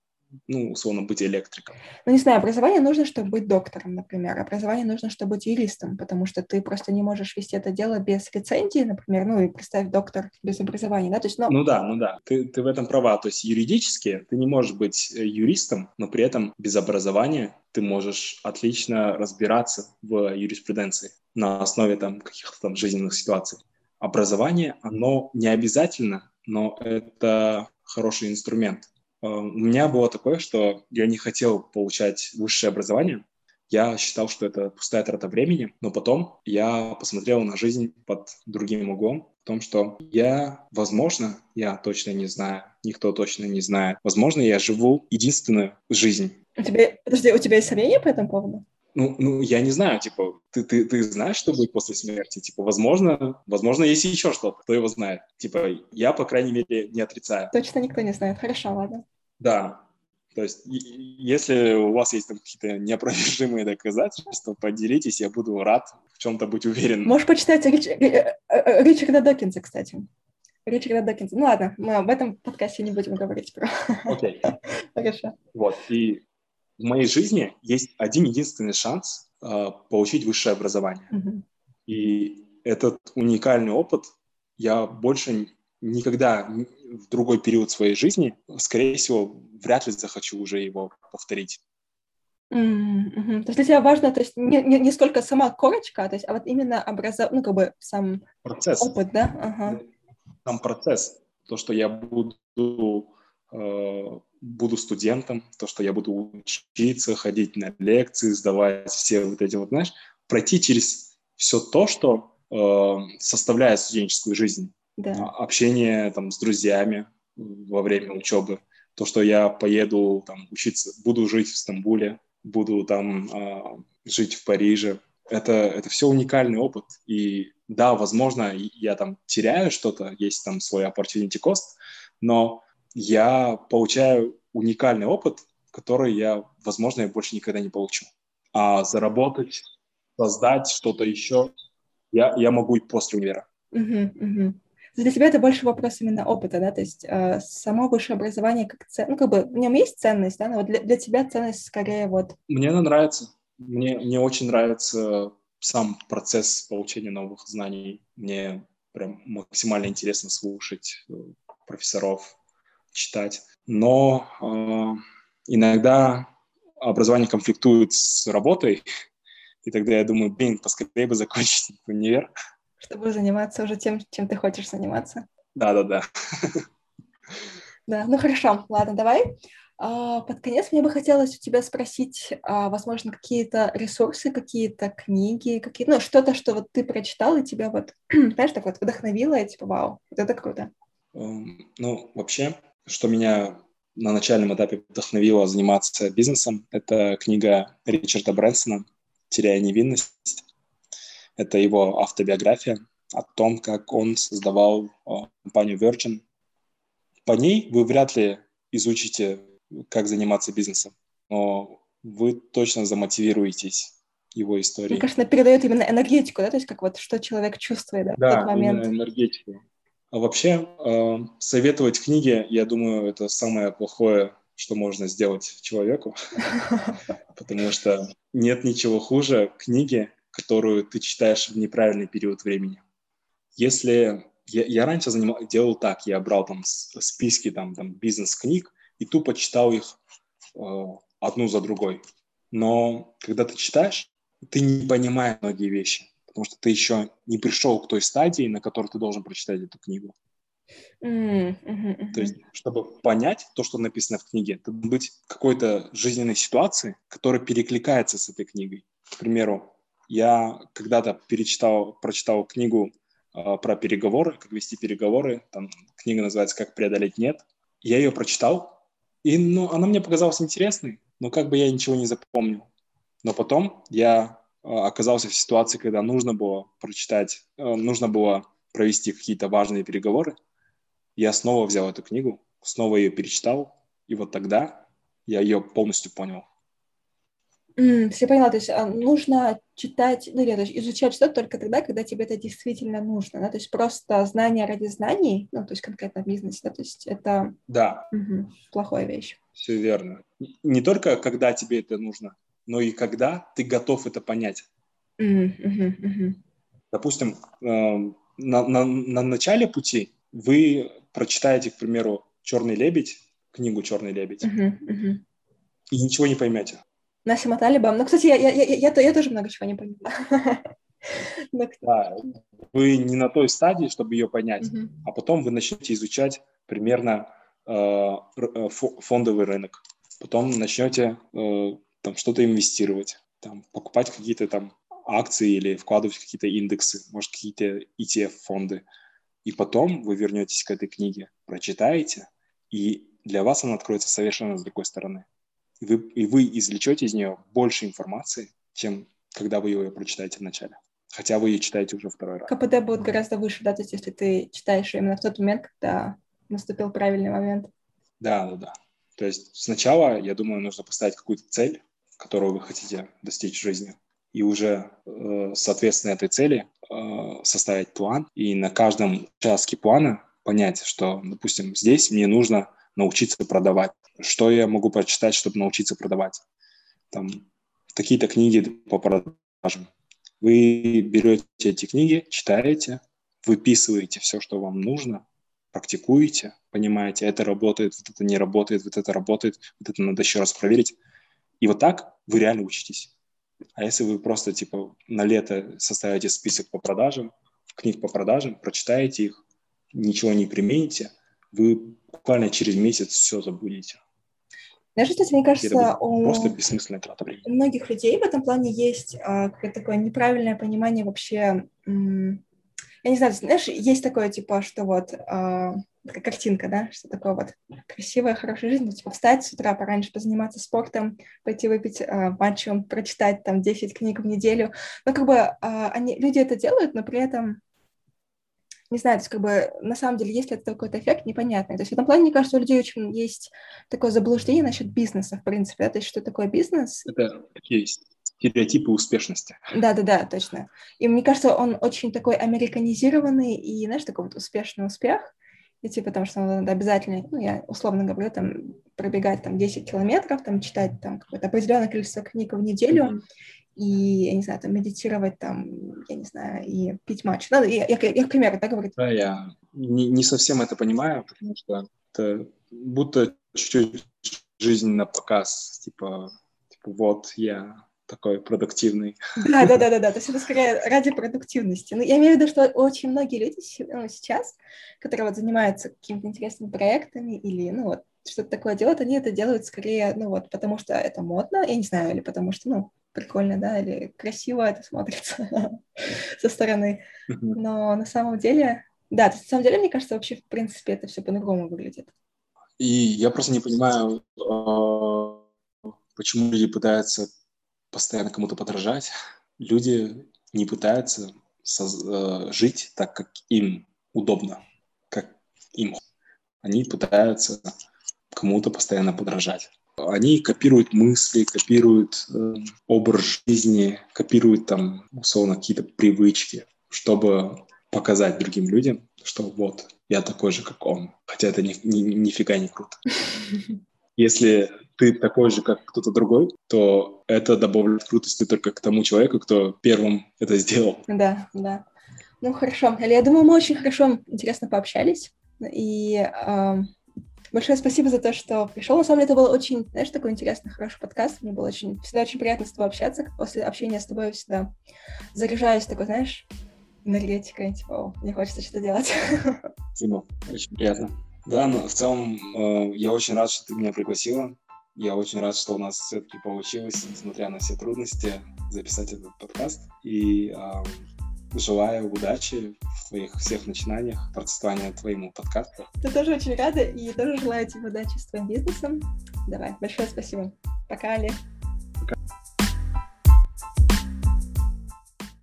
ну, условно, быть электриком? Ну, не знаю, образование нужно, чтобы быть доктором, например. Образование нужно, чтобы быть юристом, потому что ты просто не можешь вести это дело без лицензии, например, ну, и представь, доктор без образования, да, то есть, ну... Ну да, ну да, ты, ты в этом права, то есть юридически ты не можешь быть э, юристом, но при этом без образования ты можешь отлично разбираться в юриспруденции на основе там каких-то там жизненных ситуаций. Образование, оно не обязательно, но это хороший инструмент. Э, у меня было такое, что я не хотел получать высшее образование. Я считал, что это пустая трата времени, но потом я посмотрел на жизнь под другим углом, в том, что я, возможно, я точно не знаю, никто точно не знает, возможно, я живу единственную жизнь. У тебя, подожди, у тебя есть сомнения по этому поводу? Ну, ну, я не знаю, типа, ты, ты, ты знаешь, что будет после смерти? Типа, возможно, возможно, есть еще что-то, кто его знает. Типа, я, по крайней мере, не отрицаю. Точно никто не знает. Хорошо, ладно. Да. То есть, если у вас есть там какие-то неопровержимые доказательства, поделитесь, я буду рад в чем-то быть уверен. Можешь почитать Рич... Э, э, Ричарда Докинса, кстати. Ричарда Докинса. Ну ладно, мы об этом подкасте не будем говорить. Про... Окей. Хорошо. Вот, и в моей жизни есть один единственный шанс э, получить высшее образование. Mm-hmm. И этот уникальный опыт я больше никогда в другой период своей жизни, скорее всего, вряд ли захочу уже его повторить. Mm-hmm. То есть для тебя важно, то есть не, не, не сколько сама корочка, то есть, а вот именно образов, ну как бы сам процесс. опыт, да? Ага. Сам процесс, то, что я буду э, буду студентом, то, что я буду учиться, ходить на лекции, сдавать все вот эти вот, знаешь, пройти через все то, что э, составляет студенческую жизнь. Да. А, общение там с друзьями во время учебы, то, что я поеду там учиться, буду жить в Стамбуле, буду там э, жить в Париже. Это, это все уникальный опыт. И да, возможно, я там теряю что-то, есть там свой opportunity cost, но я получаю уникальный опыт, который я, возможно, я больше никогда не получу. А заработать, создать что-то еще я, я могу и после универа. Uh-huh, uh-huh. Для тебя это больше вопрос именно опыта, да, то есть э, само высшее образование как ценность, ну, как бы в нем есть ценность, да, но вот для, для тебя ценность скорее вот... Мне она нравится. Мне, мне очень нравится сам процесс получения новых знаний. Мне прям максимально интересно слушать э, профессоров, читать. Но э, иногда образование конфликтует с работой, и тогда я думаю, блин, поскорее бы закончить универ. Чтобы заниматься уже тем, чем ты хочешь заниматься. Да-да-да. Да, ну хорошо, ладно, давай. А, под конец мне бы хотелось у тебя спросить, а, возможно, какие-то ресурсы, какие-то книги, какие ну, что-то, что вот ты прочитал, и тебя вот, знаешь, так вот вдохновило, и типа, вау, вот это круто. Um, ну, вообще, что меня на начальном этапе вдохновило заниматься бизнесом, это книга Ричарда Брэнсона «Теряя невинность». Это его автобиография о том, как он создавал компанию Virgin. По ней вы вряд ли изучите, как заниматься бизнесом, но вы точно замотивируетесь его историей. Мне кажется, передает именно энергетику, да, то есть как вот что человек чувствует да, да, в тот момент. Да, энергетику. А вообще, э, советовать книги, я думаю, это самое плохое, что можно сделать человеку, потому что нет ничего хуже книги, которую ты читаешь в неправильный период времени. Если я, я раньше занимал, делал так, я брал там списки там, там бизнес-книг и тупо читал их э, одну за другой. Но когда ты читаешь, ты не понимаешь многие вещи потому что ты еще не пришел к той стадии, на которой ты должен прочитать эту книгу. Mm-hmm. То есть, чтобы понять то, что написано в книге, это быть какой-то жизненной ситуации, которая перекликается с этой книгой. К примеру, я когда-то перечитал, прочитал книгу э, про переговоры, как вести переговоры. Там книга называется «Как преодолеть нет». Я ее прочитал, и ну, она мне показалась интересной, но как бы я ничего не запомнил. Но потом я а, оказался в ситуации, когда нужно было прочитать, э, нужно было провести какие-то важные переговоры, я снова взял эту книгу, снова ее перечитал, и вот тогда я ее полностью понял. Mm, все поняла, то есть а, нужно читать, ну, или то есть изучать что-то только тогда, когда тебе это действительно нужно, да, то есть просто знание ради знаний, ну, то есть конкретно в бизнесе, да, то есть это да. угу, плохая вещь. Все верно. Не только когда тебе это нужно, но и когда ты готов это понять. Mm-hmm. Допустим, э, на, на, на начале пути вы прочитаете, к примеру, «Черный лебедь», книгу «Черный лебедь», mm-hmm. и ничего не поймете. Насима Талибам. Ну, кстати, я, я, я, я, я тоже много чего не поняла. Да, вы не на той стадии, чтобы ее понять, mm-hmm. а потом вы начнете изучать примерно э, э фондовый рынок. Потом начнете э, там что-то инвестировать, там, покупать какие-то там акции или вкладывать в какие-то индексы, может, какие-то ETF-фонды. И потом вы вернетесь к этой книге, прочитаете, и для вас она откроется совершенно с другой стороны. И вы, и вы извлечете из нее больше информации, чем когда вы ее прочитаете вначале. Хотя вы ее читаете уже второй раз. КПД будет гораздо выше, да, то есть если ты читаешь именно в тот момент, когда наступил правильный момент. Да, да, да. То есть сначала, я думаю, нужно поставить какую-то цель, которую вы хотите достичь в жизни, и уже, э, соответственно, этой цели э, составить план, и на каждом участке плана понять, что, допустим, здесь мне нужно научиться продавать. Что я могу прочитать, чтобы научиться продавать? Там какие-то книги по продажам. Вы берете эти книги, читаете, выписываете все, что вам нужно, практикуете, понимаете, это работает, вот это не работает, вот это работает, вот это надо еще раз проверить. И вот так вы реально учитесь. А если вы просто типа на лето составите список по продажам, книг по продажам, прочитаете их, ничего не примените, вы буквально через месяц все забудете. Знаешь, кстати, мне кажется, у просто бессмысленная трата времени. У многих людей в этом плане есть а, какое-то такое неправильное понимание вообще. М- я не знаю, знаешь, есть такое типа, что вот а, такая картинка, да, что такое вот красивая, хорошая жизнь, типа встать с утра пораньше, позаниматься спортом, пойти выпить э, матчем, прочитать там 10 книг в неделю. Ну, как бы э, они, люди это делают, но при этом не знаю, то есть как бы на самом деле есть ли это какой-то эффект, непонятный. То есть в этом плане, мне кажется, у людей очень есть такое заблуждение насчет бизнеса, в принципе, да? то есть что такое бизнес. Это такие стереотипы успешности. Да-да-да, точно. И мне кажется, он очень такой американизированный и, знаешь, такой вот успешный успех, и типа там, что надо обязательно, ну, я условно говорю, там, пробегать там 10 километров, там, читать там какое-то определенное количество книг в неделю, mm-hmm. И, я не знаю, там, медитировать там, я не знаю, и пить матч. Ну, я, я, я, к примеру, так говорю. Да, я не, не совсем это понимаю, потому что это будто чуть-чуть жизнь на показ, типа, типа вот я такой продуктивный. Да, да, да, да, да. То есть это скорее ради продуктивности. Ну, я имею в виду, что очень многие люди ну, сейчас, которые вот занимаются какими-то интересными проектами или, ну, вот, что-то такое делают, они это делают скорее, ну, вот, потому что это модно, я не знаю, или потому что, ну, прикольно, да, или красиво это смотрится со стороны. Но на самом деле, да, то есть, на самом деле, мне кажется, вообще, в принципе, это все по-другому выглядит. И я просто не понимаю, а, почему люди пытаются постоянно кому-то подражать. Люди не пытаются э, жить так, как им удобно, как им. Они пытаются кому-то постоянно подражать. Они копируют мысли, копируют э, образ жизни, копируют там, условно, какие-то привычки, чтобы показать другим людям, что вот, я такой же, как он. Хотя это ни, ни, нифига не круто. Если ты такой же, как кто-то другой, то это добавляет крутости только к тому человеку, кто первым это сделал. Да, да. Ну, хорошо. Я думаю, мы очень хорошо, интересно пообщались. И э, большое спасибо за то, что пришел. На самом деле, это был очень, знаешь, такой интересный, хороший подкаст. Мне было очень, всегда очень приятно с тобой общаться. После общения с тобой всегда заряжаюсь такой, знаешь, энергетикой. Типа, мне хочется что-то делать. Спасибо. Очень приятно. Да, но в целом э, я очень рад, что ты меня пригласила. Я очень рад, что у нас все-таки получилось, несмотря на все трудности, записать этот подкаст. И э, желаю удачи в твоих всех начинаниях, процветания твоему подкасту. Я тоже очень рада и тоже желаю тебе удачи с твоим бизнесом. Давай, большое спасибо. Пока, Олег. Пока.